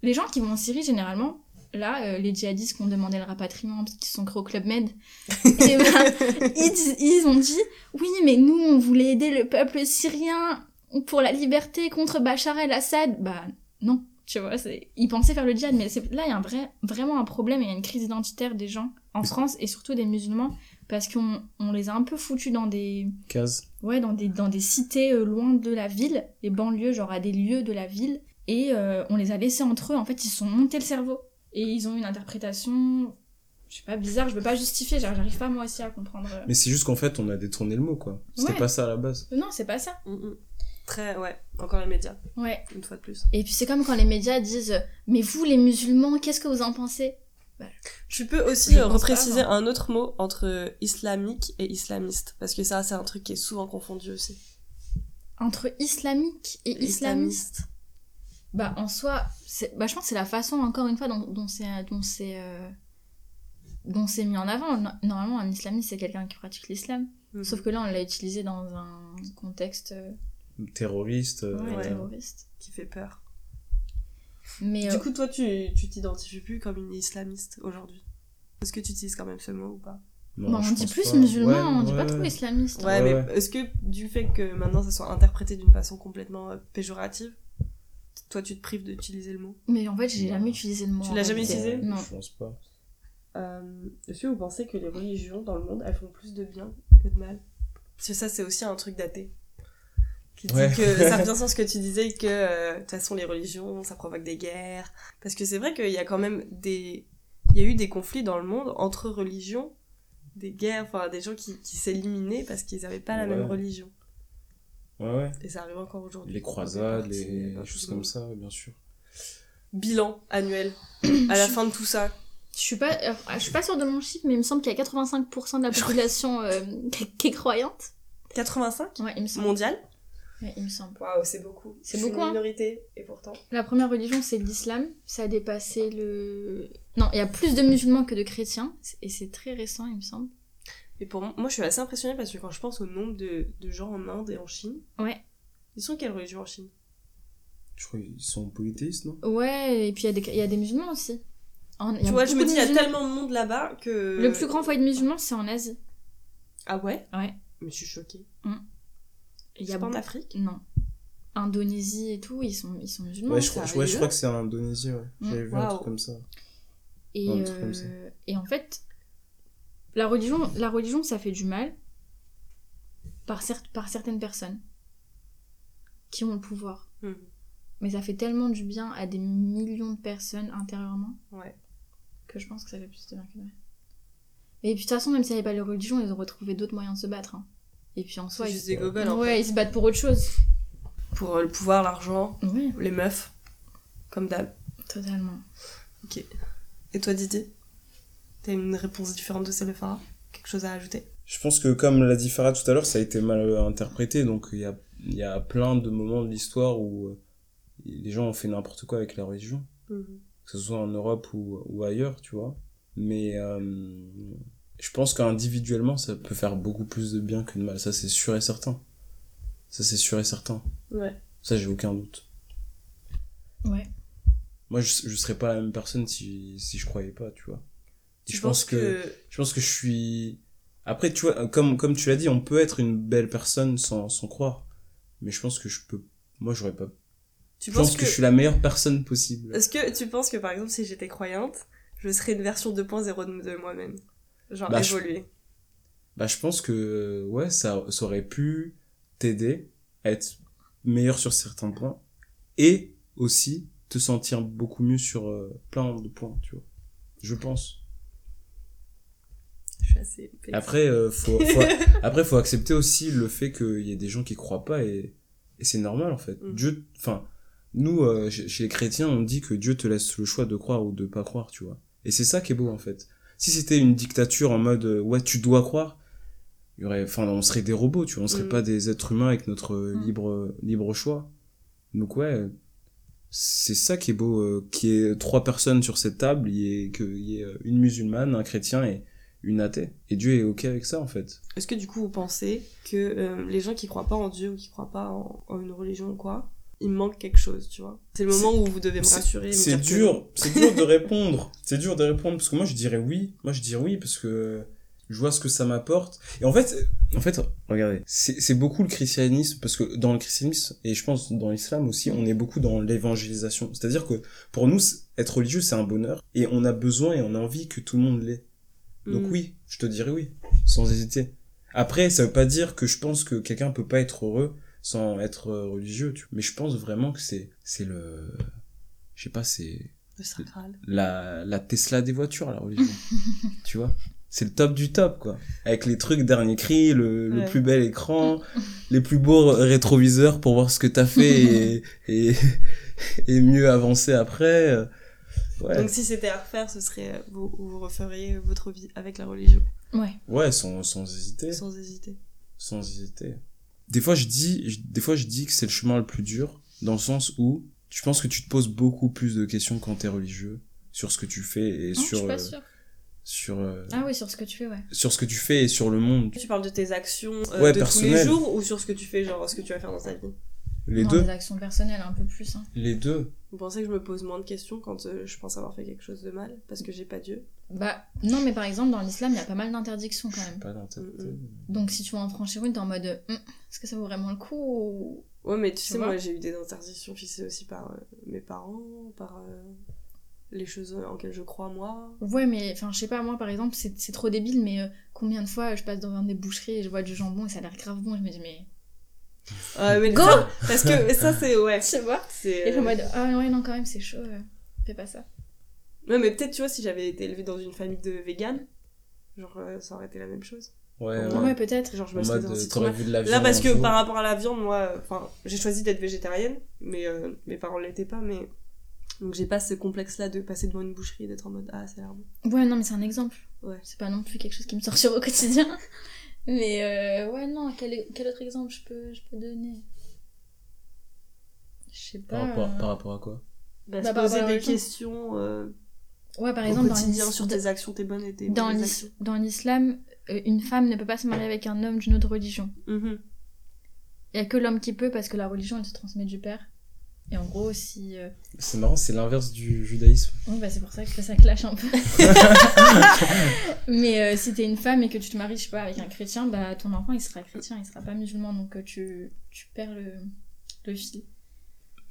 Les gens qui vont en Syrie, généralement, là, euh, les djihadistes qui ont demandé le rapatriement parce qu'ils sont créés au Club Med, et ben, ils, ils ont dit oui, mais nous, on voulait aider le peuple syrien pour la liberté contre Bachar el-Assad. Bah non, tu vois, c'est... ils pensaient faire le djihad, mais c'est... là, il y a un vrai, vraiment un problème, il y a une crise identitaire des gens en France et surtout des musulmans parce qu'on on les a un peu foutus dans des, Case. ouais, dans des, dans des cités euh, loin de la ville, les banlieues, genre à des lieux de la ville, et euh, on les a laissés entre eux. En fait, ils se sont montés le cerveau. Et ils ont une interprétation, je sais pas, bizarre, je peux pas justifier, j'arrive pas moi aussi à comprendre. euh. Mais c'est juste qu'en fait, on a détourné le mot, quoi. C'était Ouais. pas ça à la base. Non, c'est pas ça. Mm, mm. Très, ouais. Encore les médias, Ouais. une fois de plus. Et puis c'est comme quand les médias disent Mais vous, les musulmans, qu'est-ce que vous en pensez? Tu peux aussi Je euh, repréciser pas, un autre mot entre euh, islamique et islamiste. Parce que ça, c'est un truc qui est souvent confondu aussi. Entre islamique et islamiste Bah, en soi, c'est... Bah, je pense que c'est la façon, encore une fois, dont, dont c'est. Dont c'est euh, dont c'est mis en avant. No- Normalement, un islamiste, c'est quelqu'un qui pratique l'islam. Mhm. Sauf que là, on l'a utilisé dans un contexte euh, Terroriste. ouais, ouais. terroriste. Qui fait peur. Mais Du euh, coup, toi, tu tu t'identifies plus comme une islamiste aujourd'hui? Est-ce que tu utilises quand même ce mot ou pas? Non, bon, je on dit plus pas. musulman, Ouais, on dit pas ouais. trop islamiste. Ouais, Ouais, mais ouais. est-ce que du fait que maintenant ça soit interprété d'une façon complètement euh, péjorative, toi tu te prives d'utiliser le mot? Mais en fait, j'ai jamais utilisé le mot. Tu l'as jamais utilisé? Non. Je pense pas. Euh, Est-ce que vous pensez que les religions dans le monde elles font plus de bien que de mal? Parce que ça c'est aussi un truc daté. Qui dit Ouais. que ça revient sur ce que tu disais que euh, de toute façon les religions ça provoque des guerres. Parce que c'est vrai qu'il y a quand même des. Il y a eu des conflits dans le monde entre religions, des guerres, enfin des gens qui, qui s'éliminaient parce qu'ils n'avaient pas la Ouais. même religion. Ouais, ouais. Et ça arrive encore aujourd'hui. Les croisades, les choses comme ça, bien sûr. Bilan annuel. à la fin de tout ça. Je suis pas, euh, je suis pas sûre de mon chiffre, mais il me semble qu'il y a 85% de la population euh, qui qui est croyante. 85 Ouais, il me semble. Mondial Ouais, il me semble. Waouh, c'est beaucoup. C'est beaucoup, une hein. minorité, et pourtant. La première religion, c'est l'islam. Ça a dépassé le. Non, il y a plus de musulmans que de chrétiens. Et c'est très récent, il me semble. Et pour moi, je suis assez impressionnée parce que quand je pense au nombre de, de gens en Inde et en Chine, Ouais. ils sont quelle religion en Chine? Je crois qu'ils sont polythéistes, non? Ouais, et puis il y, a des- il y a des musulmans aussi. En- il y a Tu vois, je me dis, il y a tellement de monde là-bas que. Le plus grand foyer de musulmans, c'est en Asie. Ah ouais? Ouais. Mais je suis choquée. Il y a pas en Afrique Non. Indonésie et tout, ils sont, ils sont musulmans. Ouais, je crois, sérieux ouais, je crois que c'est en Indonésie, ouais. Mm. J'avais vu un truc comme ça. Et, Un truc comme ça. euh, et en fait, la religion, la religion, ça fait du mal par, cer- par certaines personnes qui ont le pouvoir. Mhm. Mais ça fait tellement du bien à des millions de personnes intérieurement Ouais. que je pense que ça fait plus de bien que de mal. Et puis de toute façon, même s'il n'y avait pas les religions, ils auraient trouvé d'autres moyens de se battre. hein. Et puis en soi, ils... juste des en ouais, ils se battent pour autre chose. Pour euh, le pouvoir, l'argent, Ouais, les meufs. Comme d'hab. totalement. Et toi, Didier T'as une réponse différente de celle de Farah? Quelque chose à ajouter? Je pense que, comme l'a dit Farah tout à l'heure, ça a été mal euh, interprété. Donc, il y a, il y a plein de moments de l'histoire où euh, les gens ont fait n'importe quoi avec la religion. Mhm. Que ce soit en Europe ou, ou ailleurs, tu vois. Mais euh, je pense qu'individuellement, ça peut faire beaucoup plus de bien que de mal. Ça, c'est sûr et certain. Ça, c'est sûr et certain. Ouais. Ça, j'ai aucun doute. Ouais. Moi, je, je serais pas la même personne si, si je croyais pas, tu vois. Tu je penses pense que, je pense que je suis, après, tu vois, comme, comme tu l'as dit, on peut être une belle personne sans, sans croire. Mais je pense que je peux, moi, j'aurais pas, Tu je pense que... je suis la meilleure personne possible. Est-ce que tu penses que par exemple si j'étais croyante, je serais une version 2.0 de, de moi-même? Genre Bah, je- évoluer. Bah, je pense que, ouais, ça, ça aurait pu t'aider à être meilleur sur certains points et aussi te sentir beaucoup mieux sur euh, plein de points, tu vois. Je pense. Je suis assez. Après, euh, faut, faut, après, faut accepter aussi le fait qu'il y ait des gens qui croient pas et, et c'est normal, en fait. Mhm. Dieu, enfin, nous, euh, chez chez les chrétiens, on dit que Dieu te laisse le choix de croire ou de pas croire, tu vois. Et c'est ça qui est beau, en fait. Si c'était une dictature en mode, euh, ouais, tu dois croire, il y aurait, enfin, on serait des robots, tu vois. On serait Mhm. pas des êtres humains avec notre euh, Mhm. libre, libre choix. Donc, ouais, c'est ça qui est beau, euh, qu'il y ait trois personnes sur cette table, il y ait, qu'il y ait euh, une musulmane, un chrétien et une athée. Et Dieu est ok avec ça, en fait. Est-ce que du coup vous pensez que euh, les gens qui croient pas en Dieu ou qui croient pas en, en une religion ou quoi, il manque quelque chose, tu vois C'est le moment où vous devez me C'est- rassurer. me C'est que dur, c'est dur de répondre. C'est dur de répondre parce que moi je dirais oui. Moi je dirais oui parce que je vois ce que ça m'apporte. Et en fait, en fait, regardez, c'est c'est beaucoup le christianisme parce que dans le christianisme et je pense dans l'islam aussi, on est beaucoup dans l'évangélisation. C'est-à-dire que pour nous, être religieux c'est un bonheur et on a besoin et on a envie que tout le monde l'ait. Donc Mm. oui, je te dirais oui, sans hésiter. Après, ça veut pas dire que je pense que quelqu'un peut pas être heureux sans être euh, religieux, tu. Mais je pense vraiment que c'est c'est le je sais pas, c'est Le sacral. la la Tesla des voitures la religion. tu vois C'est le top du top quoi. Avec les trucs dernier cri, le, plus bel écran, les plus beaux rétroviseurs pour voir ce que t'as fait et, et et mieux avancer après. euh, Ouais. Donc si c'était à refaire, ce serait euh, vous, vous referiez votre vie avec la religion Ouais. Ouais, sans sans hésiter. sans hésiter. sans hésiter. Des fois, je dis, des fois, je dis que c'est le chemin le plus dur, dans le sens où je pense que tu te poses beaucoup plus de questions quand t'es religieux sur ce que tu fais et Non, je sur suis pas euh, sûre. sur euh, Ah oui, sur ce que tu fais, ouais. sur ce que tu fais et sur le monde. Tu parles de tes actions euh, Ouais, de tous les jours ou sur ce que tu fais, genre ce que tu vas faire dans ta vie? Les Non, deux, des actions personnelles un peu plus. Hein. les deux. Vous pensez que je me pose moins de questions quand euh, je pense avoir fait quelque chose de mal parce que j'ai pas Dieu? Bah, non, mais par exemple, dans l'islam, il y a pas mal d'interdictions quand même. Pas tête. Mm, Donc si tu vas en franchir une, t'es en mode Hum, est-ce que ça vaut vraiment le coup ou- Ouais, mais tu, Tu sais, moi j'ai eu des interdictions fixées aussi par euh, mes parents, par euh, les choses en lesquelles je crois moi. Ouais, mais enfin, je sais pas, moi par exemple, c'est c'est trop débile, mais euh, combien de fois je passe devant des boucheries et je vois du jambon et ça a l'air grave bon et je me dis, mais. Ouais, mais Go ça- Parce que ça c'est ouais. Tu vois C'est, Et je suis en euh, mode ah ouais, non, quand même, c'est chaud, euh, fais pas ça. Ouais, mais peut-être tu vois si j'avais été élevée dans une famille de véganes, genre euh, ça aurait été la même chose. Ouais, Ouais. ouais. Peut-être. Genre je me serais vu de la Là parce que jour. par rapport à la viande, moi, enfin j'ai choisi d'être végétarienne, mais euh, mes parents l'étaient pas, mais donc j'ai pas ce complexe là de passer devant une boucherie et d'être en mode ah c'est l'air bon. Ouais, non, mais c'est un exemple. Ouais. C'est pas non plus quelque chose qui me torture au quotidien. Mais euh, ouais, non, quel, quel autre exemple je peux, je peux donner? Je sais pas. Par rapport, euh, par rapport à quoi? Bah, Bah, se poser des questions euh, Ouais, par exemple, dans quotidien sur tes actions, tes bonnes et tes dans mauvaises l'is- actions. dans l'islam, euh, une femme ne peut pas se marier avec un homme d'une autre religion. Mhm. Il y a que l'homme qui peut parce que la religion elle se transmet du père. Et en gros, si. euh, C'est marrant, c'est l'inverse du judaïsme. Oui, bah c'est pour ça que ça clash un peu. Mais euh, si t'es une femme et que tu te maries, je sais pas, avec un chrétien, bah ton enfant il sera chrétien, il sera pas musulman, donc euh, tu, tu perds le, le fil.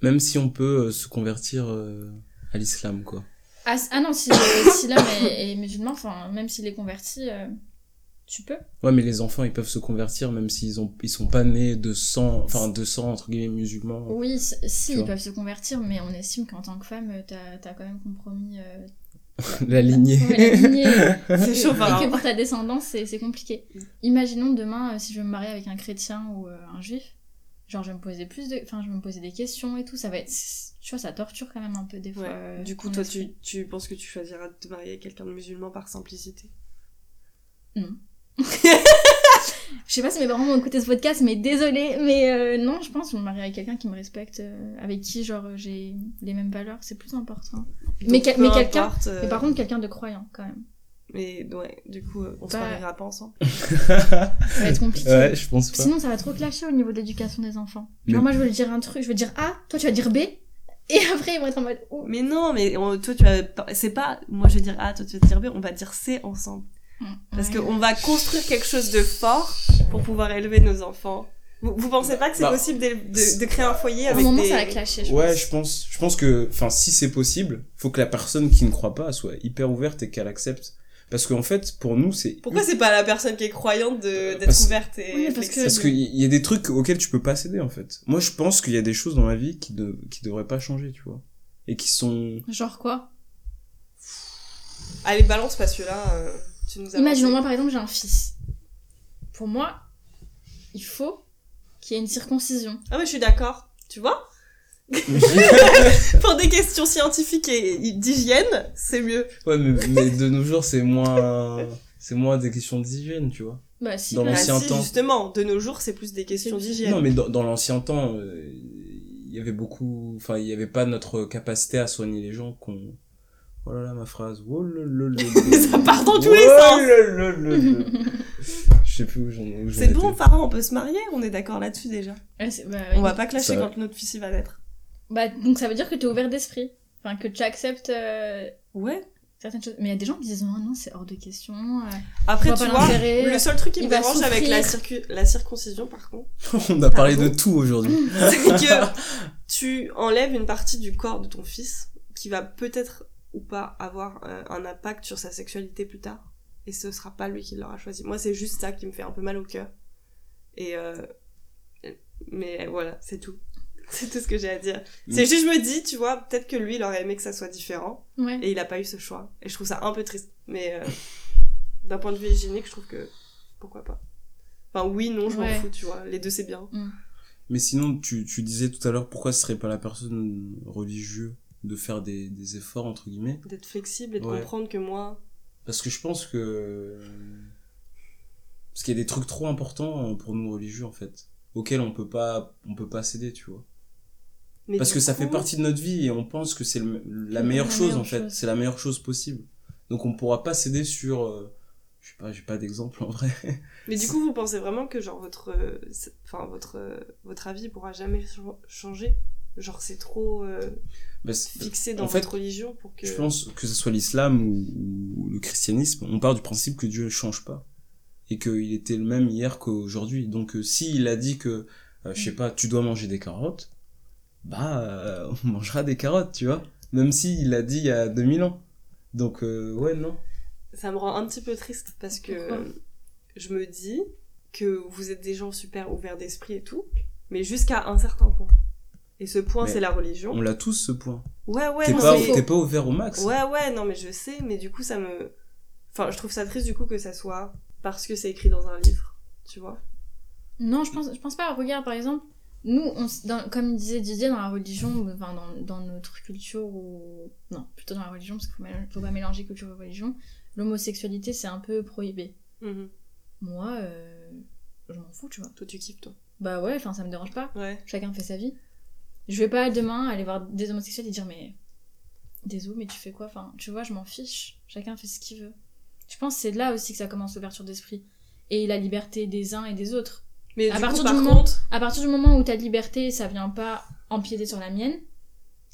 Même si on peut euh, se convertir euh, à l'islam, quoi. Ah, ah non, si, euh, si l'homme est, est musulman, enfin, même s'il est converti, euh, tu peux. Ouais, mais les enfants, ils peuvent se convertir même s'ils ont, ils sont pas nés de sang, enfin de sang entre guillemets musulmans. Oui, si, ils peuvent se convertir, mais on estime qu'en tant que femme, t'as as quand même compromis euh, La lignée. ouais, la lignée. C'est chaud, et que pour ta descendance, c'est c'est compliqué. Imaginons demain, euh, si je veux me marier avec un chrétien ou euh, un juif, genre je vais me poser plus de... Enfin, je vais me poser des questions et tout, ça va être... Tu vois, ça torture quand même un peu des fois. Ouais. euh, du coup, toi, tu, tu penses que tu choisiras de te marier avec quelqu'un de musulman par simplicité? Je sais pas si mes parents vont écouter ce podcast, mais désolé, mais euh, non, je pense que je me marier avec quelqu'un qui me respecte, euh, avec qui, genre, j'ai les mêmes valeurs, c'est plus important. Mais Donc, mais quelqu'un- Mais par contre, quelqu'un de croyant, quand même. Mais ouais, du coup, euh, on se mariera pas ensemble. Ça va être compliqué. ouais, je pense pas. Sinon, ça va trop clasher au niveau de l'éducation des enfants. Genre, moi, je veux dire un truc, je veux dire A, toi, tu vas dire B, et après, ils vont être en mode oh. Mais non, mais on- toi, tu vas. C'est pas. Moi, je vais dire A, toi, tu vas dire B, on va dire C ensemble. Parce Ouais. qu'on va construire quelque chose de fort pour pouvoir élever nos enfants. Vous, vous pensez pas que c'est Bah, possible de, de, de créer un foyer À un avec moment, des... ça va clasher, je Ouais, pense. je pense, je pense que, enfin, si c'est possible, faut que la personne qui ne croit pas soit hyper ouverte et qu'elle accepte. Parce qu'en fait, pour nous, c'est. Pourquoi c'est pas la personne qui est croyante de- d'être Parce- ouverte et Oui, parce flexible Parce qu'il y a des trucs auxquels tu peux pas céder, en fait. Moi, je pense qu'il y a des choses dans ma vie qui, de, qui devraient pas changer, tu vois. Et qui sont. Genre quoi? Allez, balance parce que là, euh, tu nous as Imaginons, moi, par exemple, j'ai un fils. Pour moi, il faut qu'il y ait une circoncision. Ah, mais je suis d'accord. Tu vois? Pour des questions scientifiques et d'hygiène, c'est mieux. Ouais, mais, mais de nos jours, c'est moins. C'est moins des questions d'hygiène, tu vois. Bah, si, Dans bah, Ah, l'ancien si, temps. justement, de nos jours, c'est plus des questions d'hygiène. Non, mais dans, dans l'ancien temps, euh, il y avait beaucoup. Enfin, il y avait pas notre capacité à soigner les gens qu'on. Oh là là, ma phrase. Oh là là là là. Ça part dans tous les Oh sens. là là là là. Je sais plus où j'en j'en C'est bon. Farah, on peut se marier, on est d'accord là-dessus déjà. ouais, c'est- bah, On va pas clasher Ça- quand notre fils il va naître. Bah, donc ça veut dire que t'es ouvert d'esprit. Enfin, que tu acceptes euh, Ouais. certaines choses. Mais il y a des gens qui disent non, non, c'est hors de question. euh, Après, tu vois le seul truc qui me dérange avec la, circu- la circoncision, par contre, On a parlé de tout aujourd'hui. c'est que tu enlèves une partie du corps de ton fils qui va peut-être ou pas avoir euh, un impact sur sa sexualité plus tard. Et ce sera pas lui qui l'aura choisi. Moi, c'est juste ça qui me fait un peu mal au cœur. Et euh, mais voilà, c'est tout. C'est tout ce que j'ai à dire. C'est Mm. juste, je me dis, tu vois, peut-être que lui, il aurait aimé que ça soit différent. Ouais. Et il a pas eu ce choix. Et je trouve ça un peu triste. Mais euh, d'un point de vue hygiénique, je trouve que pourquoi pas. Enfin, oui, non, je m'en Ouais. fous, tu vois. Les deux, c'est bien. Mais sinon, tu, tu disais tout à l'heure pourquoi ce serait pas la personne religieuse de faire des, des efforts, entre guillemets? D'être flexible et de Ouais. comprendre que moi. Parce que je pense que. Parce qu'il y a des trucs trop importants pour nous religieux, en fait. Auxquels on peut pas, on peut pas céder, tu vois. Mais Parce que ça fait partie de notre vie et on pense que c'est la La meilleure chose, meilleure en fait. C'est la meilleure chose possible. Donc on pourra pas céder sur. euh, je sais pas, j'ai pas d'exemple en vrai. Mais du coup, vous pensez vraiment que genre votre, euh, enfin votre, euh, votre avis pourra jamais ch- changer? Genre c'est trop euh, Bah, fixé dans en fait, votre religion pour que. Je pense que ce soit l'islam ou, ou le christianisme, on part du principe que Dieu ne change pas. Et qu'il était le même hier qu'aujourd'hui. Donc, euh, s'il a dit que, je sais pas, tu dois manger des carottes, bah, euh, on mangera des carottes, tu vois. Même s'il l'a dit il y a 2000 ans. Donc, euh, ouais, non. Ça me rend un petit peu triste parce que Pourquoi? je me dis que vous êtes des gens super ouverts d'esprit et tout, mais jusqu'à un certain point. Et ce point, c'est la religion. On l'a tous, ce point. Ouais, ouais, T'es non, pas, mais- t'es pas ouvert au max. Ouais, ouais, non, mais je sais, mais du coup, ça me. Enfin, je trouve ça triste du coup que ça soit parce que c'est écrit dans un livre, tu vois. Non, je pense, je pense pas. Regarde, par exemple, nous, on, s- dans- comme disait Didier, dans la religion, enfin, dans, dans notre culture, ou. Non, plutôt dans la religion, parce qu'il mél- faut pas mélanger culture et religion, l'homosexualité, c'est un peu prohibé. Mhm. Moi, euh, je m'en fous, tu vois. Toi, tu kiffes, toi. Bah ouais, enfin, ça me dérange pas. Ouais. Chacun fait sa vie. Je vais pas demain aller voir des homosexuels et dire, mais. Désolé, mais tu fais quoi? Enfin, tu vois, je m'en fiche. Chacun fait ce qu'il veut. Je pense que c'est là aussi que ça commence l'ouverture d'esprit. Et la liberté des uns et des autres. Mais À du partir coup, du par moment- contre. À partir du moment où ta liberté, ça vient pas empiéter sur la mienne,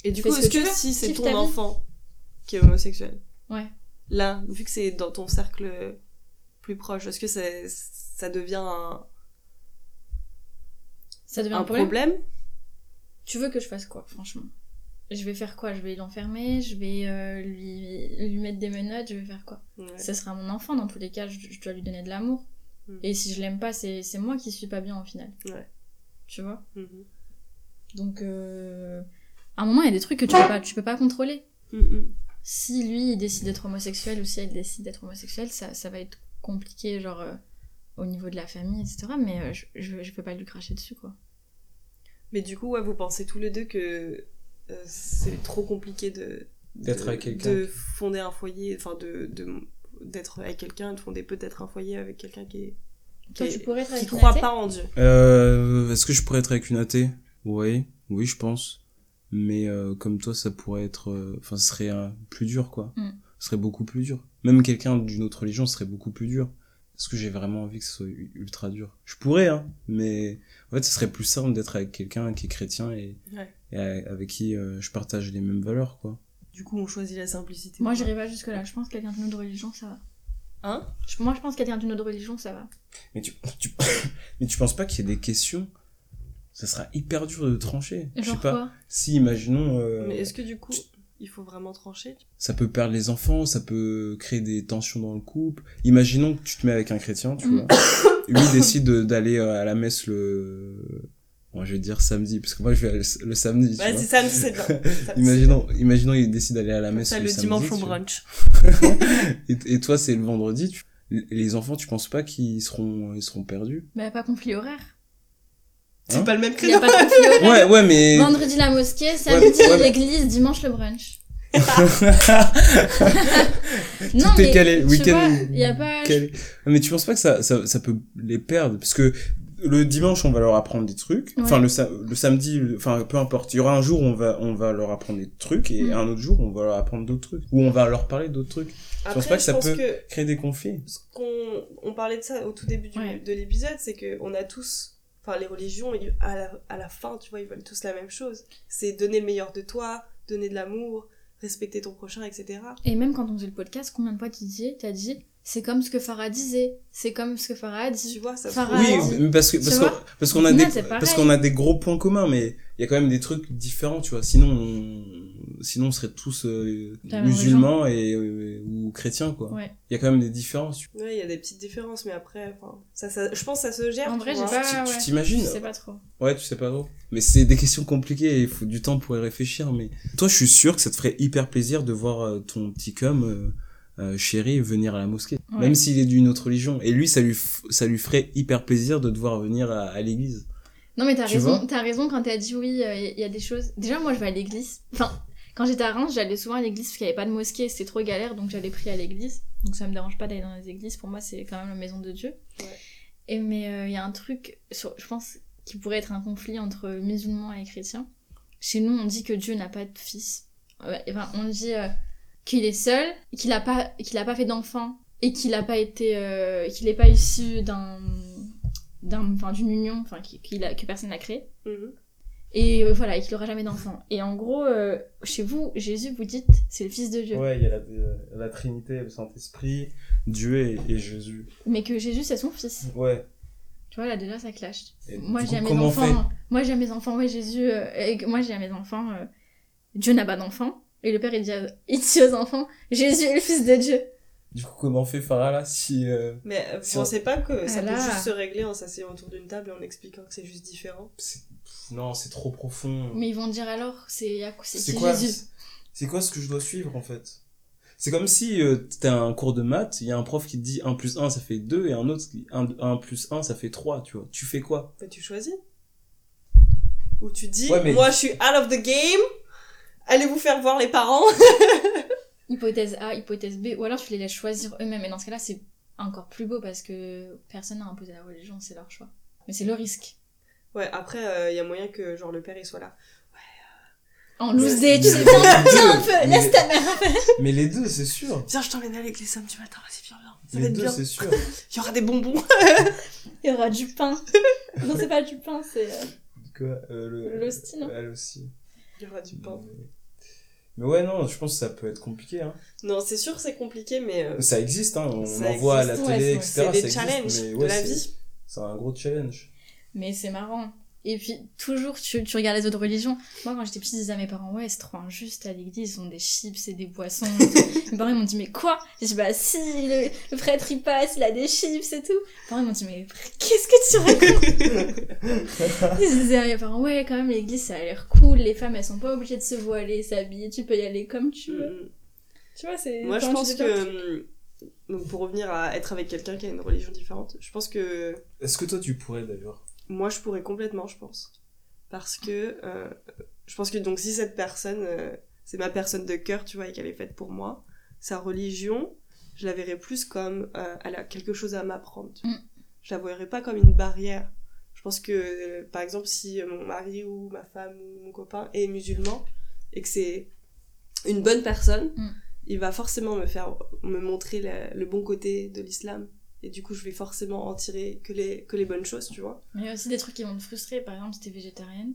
Et du coup, ce est-ce que si c'est ton enfant qui est homosexuel, ouais. là, vu que c'est dans ton cercle plus proche, est-ce que ça, ça devient un, Ça devient un un, problème. problème Tu veux que je fasse quoi, franchement? Je vais faire quoi? Je vais l'enfermer? Je vais euh, lui, lui mettre des menottes? Je vais faire quoi? Ouais. Ce sera mon enfant, dans tous les cas, je, je dois lui donner de l'amour. Et si je l'aime pas, c'est c'est moi qui suis pas bien au final. Ouais. Tu vois Mhm. Donc, euh, à un moment, il y a des trucs que tu peux pas, tu peux pas contrôler. Mhm. Si lui, il décide d'être homosexuel ou si elle décide d'être homosexuelle, ça, ça va être compliqué, genre, euh, au niveau de la famille, etc. Mais euh, je, je, je peux pas lui cracher dessus, quoi. Mais du coup, ouais, vous pensez tous les deux que euh, c'est trop compliqué de D'être de- avec quelqu'un. de fonder un foyer, enfin de de- d'être avec quelqu'un, de fonder peut-être un foyer avec quelqu'un qui est Toi, qui, tu est- pourrais être qui avec une croit athée pas en Dieu. Euh, est-ce que je pourrais être avec une athée? Oui, oui, je pense. Mais euh, comme toi, ça pourrait être... euh, Enfin, ce serait euh, plus dur, quoi. Mm. Ce serait beaucoup plus dur. même quelqu'un d'une autre religion serait beaucoup plus dur. Est-ce que j'ai vraiment envie que ce soit ultra dur? Je pourrais, hein, mais en fait, ce serait plus simple d'être avec quelqu'un qui est chrétien et, Ouais. et a- avec qui euh, je partage les mêmes valeurs, quoi. Du coup, on choisit la simplicité. Moi, j'irai pas jusque-là. Je pense que quelqu'un d'une autre religion, ça va. Hein? Je- Moi, je pense que quelqu'un d'une autre religion, ça va. Mais tu, tu, mais tu penses pas qu'il y a des questions? Ça sera hyper dur de trancher. Je sais pas. quoi? Si, imaginons, euh, Mais est-ce que du coup, il faut vraiment trancher? Ça peut perdre les enfants, ça peut créer des tensions dans le couple. Imaginons que tu te mets avec un chrétien, tu vois. Lui décide de- d'aller euh, à la messe le... Bon, je vais dire samedi, parce que moi je vais le, le samedi, Ouais, c'est samedi, c'est bien. Imaginons, imaginons il décide d'aller à la c'est messe Ça, le, le samedi, dimanche au brunch. et, et toi c'est le vendredi, tu... les enfants, tu penses pas qu'ils seront, ils seront perdus? Bah, pas conflit horaire. C'est Hein pas le même Il y a créneau. pas de conflit horaire. Ouais, ouais, mais... Vendredi la mosquée, samedi ouais, mais- l'église, dimanche le brunch. Tout non, est mais calé, tu week-end il y a pas. calé. Mais tu penses pas que ça, ça, ça peut les perdre? Parce que le dimanche, on va leur apprendre des trucs. Ouais. Enfin, le, sa- le samedi, le- enfin, peu importe. Il y aura un jour où on va, on va leur apprendre des trucs et Mm. un autre jour, on va leur apprendre d'autres trucs. Ou on va leur parler d'autres trucs. Après, penses pas que je ça pense peut- que Créer des conflits? ce qu'on on parlait de ça au tout début du- Ouais. de l'épisode, c'est que on a tous, enfin les religions, ils- à la, à la fin, tu vois, ils veulent tous la même chose. C'est donner le meilleur de toi, donner de l'amour, respecter ton prochain, etc. Et même quand on faisait le podcast, combien de fois tu disais, t'as dit, c'est comme ce que Farah disait, c'est comme ce que Farah a Tu dit. vois, ça Farah Oui, parce que tu parce vois qu'on parce qu'on a des parce qu'on a des gros points communs, mais il y a quand même des trucs différents, tu vois. Sinon, on, sinon on serait tous euh, musulmans et euh, ou chrétiens, quoi. Il Ouais. y a quand même des différences. tu- Ouais, il y a des petites différences, mais après, enfin, ça, ça, je pense que ça se gère. En tu vrai, j'ai pas. Tu- ouais. tu t'imagines Je sais pas trop. Ouais, tu sais pas trop. Mais c'est des questions compliquées et il faut du temps pour y réfléchir. Mais toi, je suis sûr que ça te ferait hyper plaisir de voir euh, ton petit cum euh, euh, chéri venir à la mosquée, Ouais. même s'il est d'une autre religion. Et lui, ça lui ça lui ferait hyper plaisir de devoir venir à, à l'église. Non, mais t'as Tu raison, t'as raison quand t'as dit oui, euh, il y, a des choses. Déjà, moi, je vais à l'église. Enfin, quand j'étais à Reims, j'allais souvent à l'église parce qu'il n'y avait pas de mosquée, c'était trop galère, donc j'allais prier à l'église. Donc ça me dérange pas d'aller dans les églises, pour moi, c'est quand même la maison de Dieu. Ouais. Et mais euh, il y a un truc, sur, je pense, qui pourrait être un conflit entre musulmans et chrétiens. Chez nous, on dit que Dieu n'a pas de fils. Enfin, on dit euh, qu'il est seul, qu'il n'a pas, qu'il a pas fait d'enfant et qu'il n'a pas été, euh, qu'il n'est pas issu d'un, d'un, enfin, d'une union, enfin, qu'il- qu'il a, que personne n'a créé. Mhm. Et euh, voilà, et qu'il aura jamais d'enfant. Et en gros, euh, chez vous, Jésus, vous dites, c'est le fils de Dieu. Ouais, il y a la, la Trinité, le Saint-Esprit, Dieu et, et Jésus. Mais que Jésus, c'est son fils. Ouais. Tu vois, là, déjà, ça clash. Et Moi, j'ai mes enfants. Moi, j'ai mes enfants, ouais, Jésus. euh, et que moi, j'ai mes enfants. euh, Dieu n'a pas d'enfants. Et le père, il dit, à- il dit aux enfants, Jésus est le fils de Dieu. Du coup, comment fait Farah là si euh, Mais euh, vous Si on- pensez pas que ça Ah peut juste se régler en s'asseyant autour d'une table et en expliquant que c'est juste différent non, c'est trop profond. Mais ils vont dire alors, c'est à- quoi Jésus C'est quoi ce que je dois suivre en fait? C'est comme si euh, t'as un cours de maths, il y a un prof qui te dit 1 plus 1 ça fait 2 et un autre qui 1, 1 plus 1 ça fait 3, tu vois. Tu fais quoi? Bah, tu choisis. Ou tu dis, Ouais, mais- moi je suis out of the game, allez vous faire voir les parents. Hypothèse A, hypothèse B. Ou alors tu les laisses choisir eux-mêmes. Et dans ce cas-là, c'est encore plus beau parce que personne n'a imposé la religion, c'est leur choix. Mais c'est le risque. Ouais, après, il y a moyen que genre le père il soit là. En loose day, tu sais, viens, viens un peu, laisse ta mère un peu. Mais les deux, c'est sûr. Viens, je t'emmène à l'église samedi matin, vas-y, viens, viens. Ça va Les être deux, bien. c'est sûr. Il y aura des bonbons. Il y aura du pain. non, c'est pas du pain, c'est. euh, Quoi euh, le L'hostie, non? Elle aussi. Il y aura du pain. Mais ouais, non, je pense que ça peut être compliqué. Hein. Non, c'est sûr, c'est compliqué, mais euh, Ça existe, hein. on Ça en voit à la ouais, télé, c'est- etc. c'est ça des existe, challenges de la vie. C'est un gros challenge. Mais c'est marrant. Et puis, toujours, tu, tu regardes les autres religions. Moi, quand j'étais petite, je disais à mes parents, ouais, c'est trop injuste, à l'église, ils ont des chips et des boissons. et mes parents, ils m'ont dit, mais quoi? J'ai dit, bah si, le, le prêtre, il passe, il a des chips et tout. Mes parents, ils m'ont dit, mais qu'est-ce que tu racontes? Ils disaient à mes parents, ouais, quand même, l'église, ça a l'air cool, les femmes, elles sont pas obligées de se voiler, s'habiller, tu peux y aller comme tu veux. Mm, mm. Tu vois, c'est... Moi, je pense que. hum, Donc, pour revenir à être avec quelqu'un qui a une religion différente, je pense que Est-ce que toi, tu pourrais d'ailleurs moi, je pourrais complètement, je pense. Parce que euh, je pense que donc si cette personne, euh, c'est ma personne de cœur, tu vois, et qu'elle est faite pour moi, sa religion, je la verrais plus comme euh, elle a quelque chose à m'apprendre. Mm. Je la verrais pas comme une barrière. Je pense que, par exemple, si mon mari ou ma femme ou mon copain est musulman et que c'est une bonne personne, Mm. il va forcément me faire me montrer la- le bon côté de l'islam et du coup je vais forcément en tirer que les que les bonnes choses tu vois Mais il y a aussi des trucs qui vont te frustrer. Par exemple, si t'es végétarienne,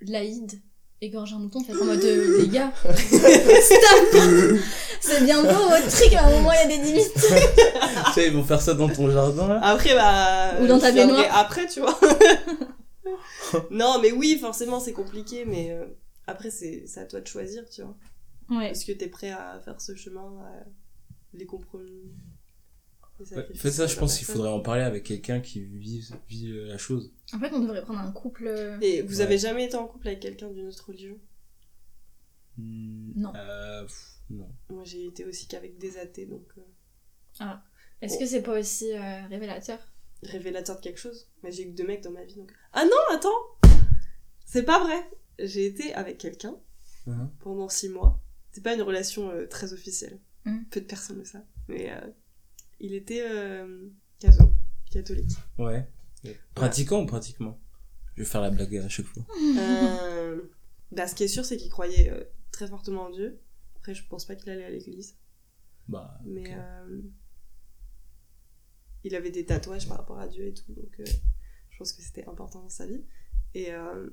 l'Aïd, égorger un mouton, fait en mode euh, les gars, stop C'est bien beau votre truc, mais à un moment il y a des limites. tu sais, ils vont faire ça dans ton jardin là. après bah Ou dans ta baignoire. après tu vois non mais oui forcément c'est compliqué mais euh, après c'est à toi de choisir tu vois Ouais. est-ce que t'es prêt à faire ce chemin à les compromis Ouais, sacrifices fais ça, je pense qu'il faudrait en parler avec quelqu'un qui vit, vit euh, la chose. En fait, on devrait prendre un couple. euh, et vous Ouais. avez jamais été en couple avec quelqu'un d'une autre religion? Hmm, Non. euh, pff, non. moi j'ai été aussi qu'avec des athées donc euh, Est-ce que c'est pas aussi euh, révélateur? Révélateur de quelque chose? Mais j'ai eu que deux mecs dans ma vie, donc... Ah non, attends C'est pas vrai J'ai été avec quelqu'un Mhm. pendant six mois. C'est pas une relation euh, très officielle. Mhm. Peu de personnes le savent. Mais euh, il était euh, catho, catholique. Ouais. Pratiquant ou pratiquement? Je vais faire la blague à chaque fois. Euh, bah, ce qui est sûr, c'est qu'il croyait euh, très fortement en Dieu. Après, je pense pas qu'il allait à l'église. Bah, Mais euh, il avait des tatouages par rapport à Dieu et tout, donc euh, je pense que c'était important dans sa vie. Et euh,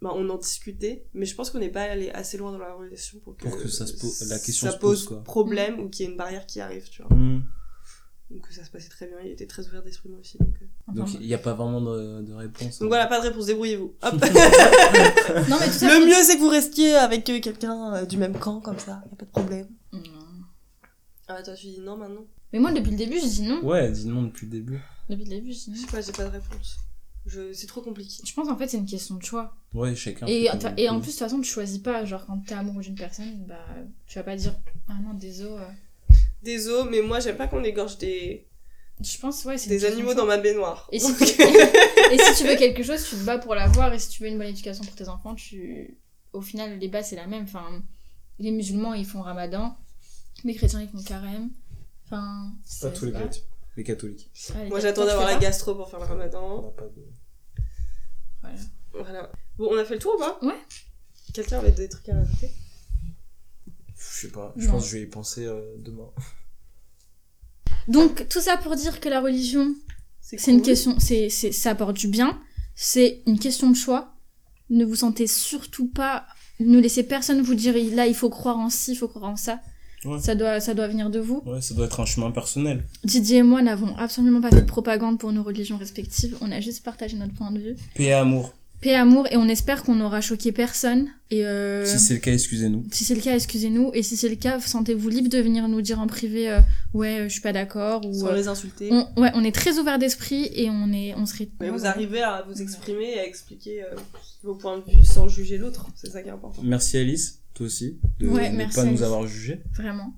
bah, on en discutait, mais je pense qu'on n'est pas allé assez loin dans la relation pour que, Pour que ça se pose- la question ça se pose, quoi. problème ou qu'il y ait une barrière qui arrive, tu vois. Hmm. Donc ça se passait très bien, il était très ouvert d'esprit moi aussi. Donc, euh. Enfin, Donc il n'y a pas vraiment de, de réponse. donc hein. voilà, pas de réponse, débrouillez-vous. Hop. Non, mais. Le mieux c'est que vous restiez avec euh, quelqu'un euh, du même camp, comme ça, y a pas de problème. Non. Ah, toi tu dis non maintenant Mais moi, depuis le début, je dis non. Ouais, dis non depuis le début. Depuis le début, je dis non. Je sais pas, j'ai pas de réponse. Je... C'est trop compliqué. Je pense en fait, c'est une question de choix. Ouais, chacun. Et, en plus, de toute façon, tu choisis pas. Genre, quand t'es amoureux d'une personne, bah, tu vas pas dire Ah non, désolé. euh. Désolé, mais moi j'aime pas qu'on égorge des, Je pense, ouais, c'est des animaux dans ma baignoire. Et si, tu... et si tu veux quelque chose, tu te bats pour l'avoir. Et si tu veux une bonne éducation pour tes enfants, tu. Au final, les bases, c'est la même. Enfin, les musulmans, ils font ramadan. Les chrétiens, ils font carême. Enfin. Pas tous les chrétiens. Les catholiques. Ah, les Moi j'attends d'avoir la gastro pour faire le On ramadan. n'a pas de. Voilà. Voilà. Bon, on a fait le tour ou pas? Ouais. Quelqu'un avait des trucs à rajouter? Je sais pas. Je Non. pense que je vais y penser euh, demain. Donc, tout ça pour dire que la religion, c'est cool. une question, c'est, c'est, ça apporte du bien. C'est une question de choix. Ne vous sentez surtout pas, ne laissez personne vous dire là il faut croire en ci, il faut croire en ça. Ouais. Ça doit, ça doit venir de vous. Ouais, ça doit être un chemin personnel. Didier et moi n'avons absolument pas fait de propagande pour nos religions respectives. On a juste partagé notre point de vue. Paix et amour. Paix, amour, et on espère qu'on n'aura choqué personne. Et euh, Si c'est le cas, excusez-nous. si c'est le cas, excusez-nous. Et si c'est le cas, sentez-vous libre de venir nous dire en privé, euh, ouais, je suis pas d'accord. Ou Sans euh, les insulter. on, ouais, on est très ouvert d'esprit et on est, on serait. Mais vous arrivez à vous exprimer et à expliquer euh, vos points de vue sans juger l'autre. C'est ça qui est important. Merci Alice, toi aussi, de Ouais, ne merci, pas nous Alice. avoir jugés. Vraiment.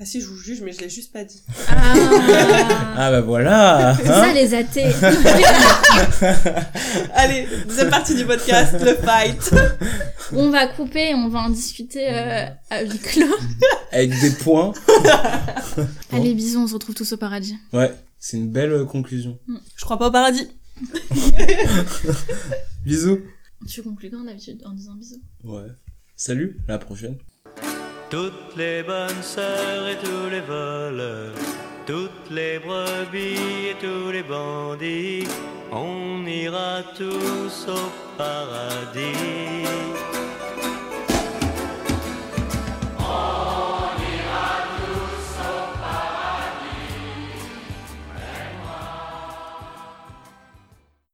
Ah si, je vous juge, mais je l'ai juste pas dit. Ah, Ah bah voilà C'est hein ça les athées. Allez, deuxième partie du podcast, le fight. on va couper, on va en discuter euh, à huis clos. Avec des points. Allez, bisous, on se retrouve tous au paradis. Ouais, c'est une belle euh, conclusion. Je crois pas au paradis. Bisous. Tu conclus quand d'habitude en disant bisous? Ouais. Salut, à la prochaine. Toutes les bonnes sœurs et tous les voleurs, toutes les brebis et tous les bandits, on ira tous au paradis.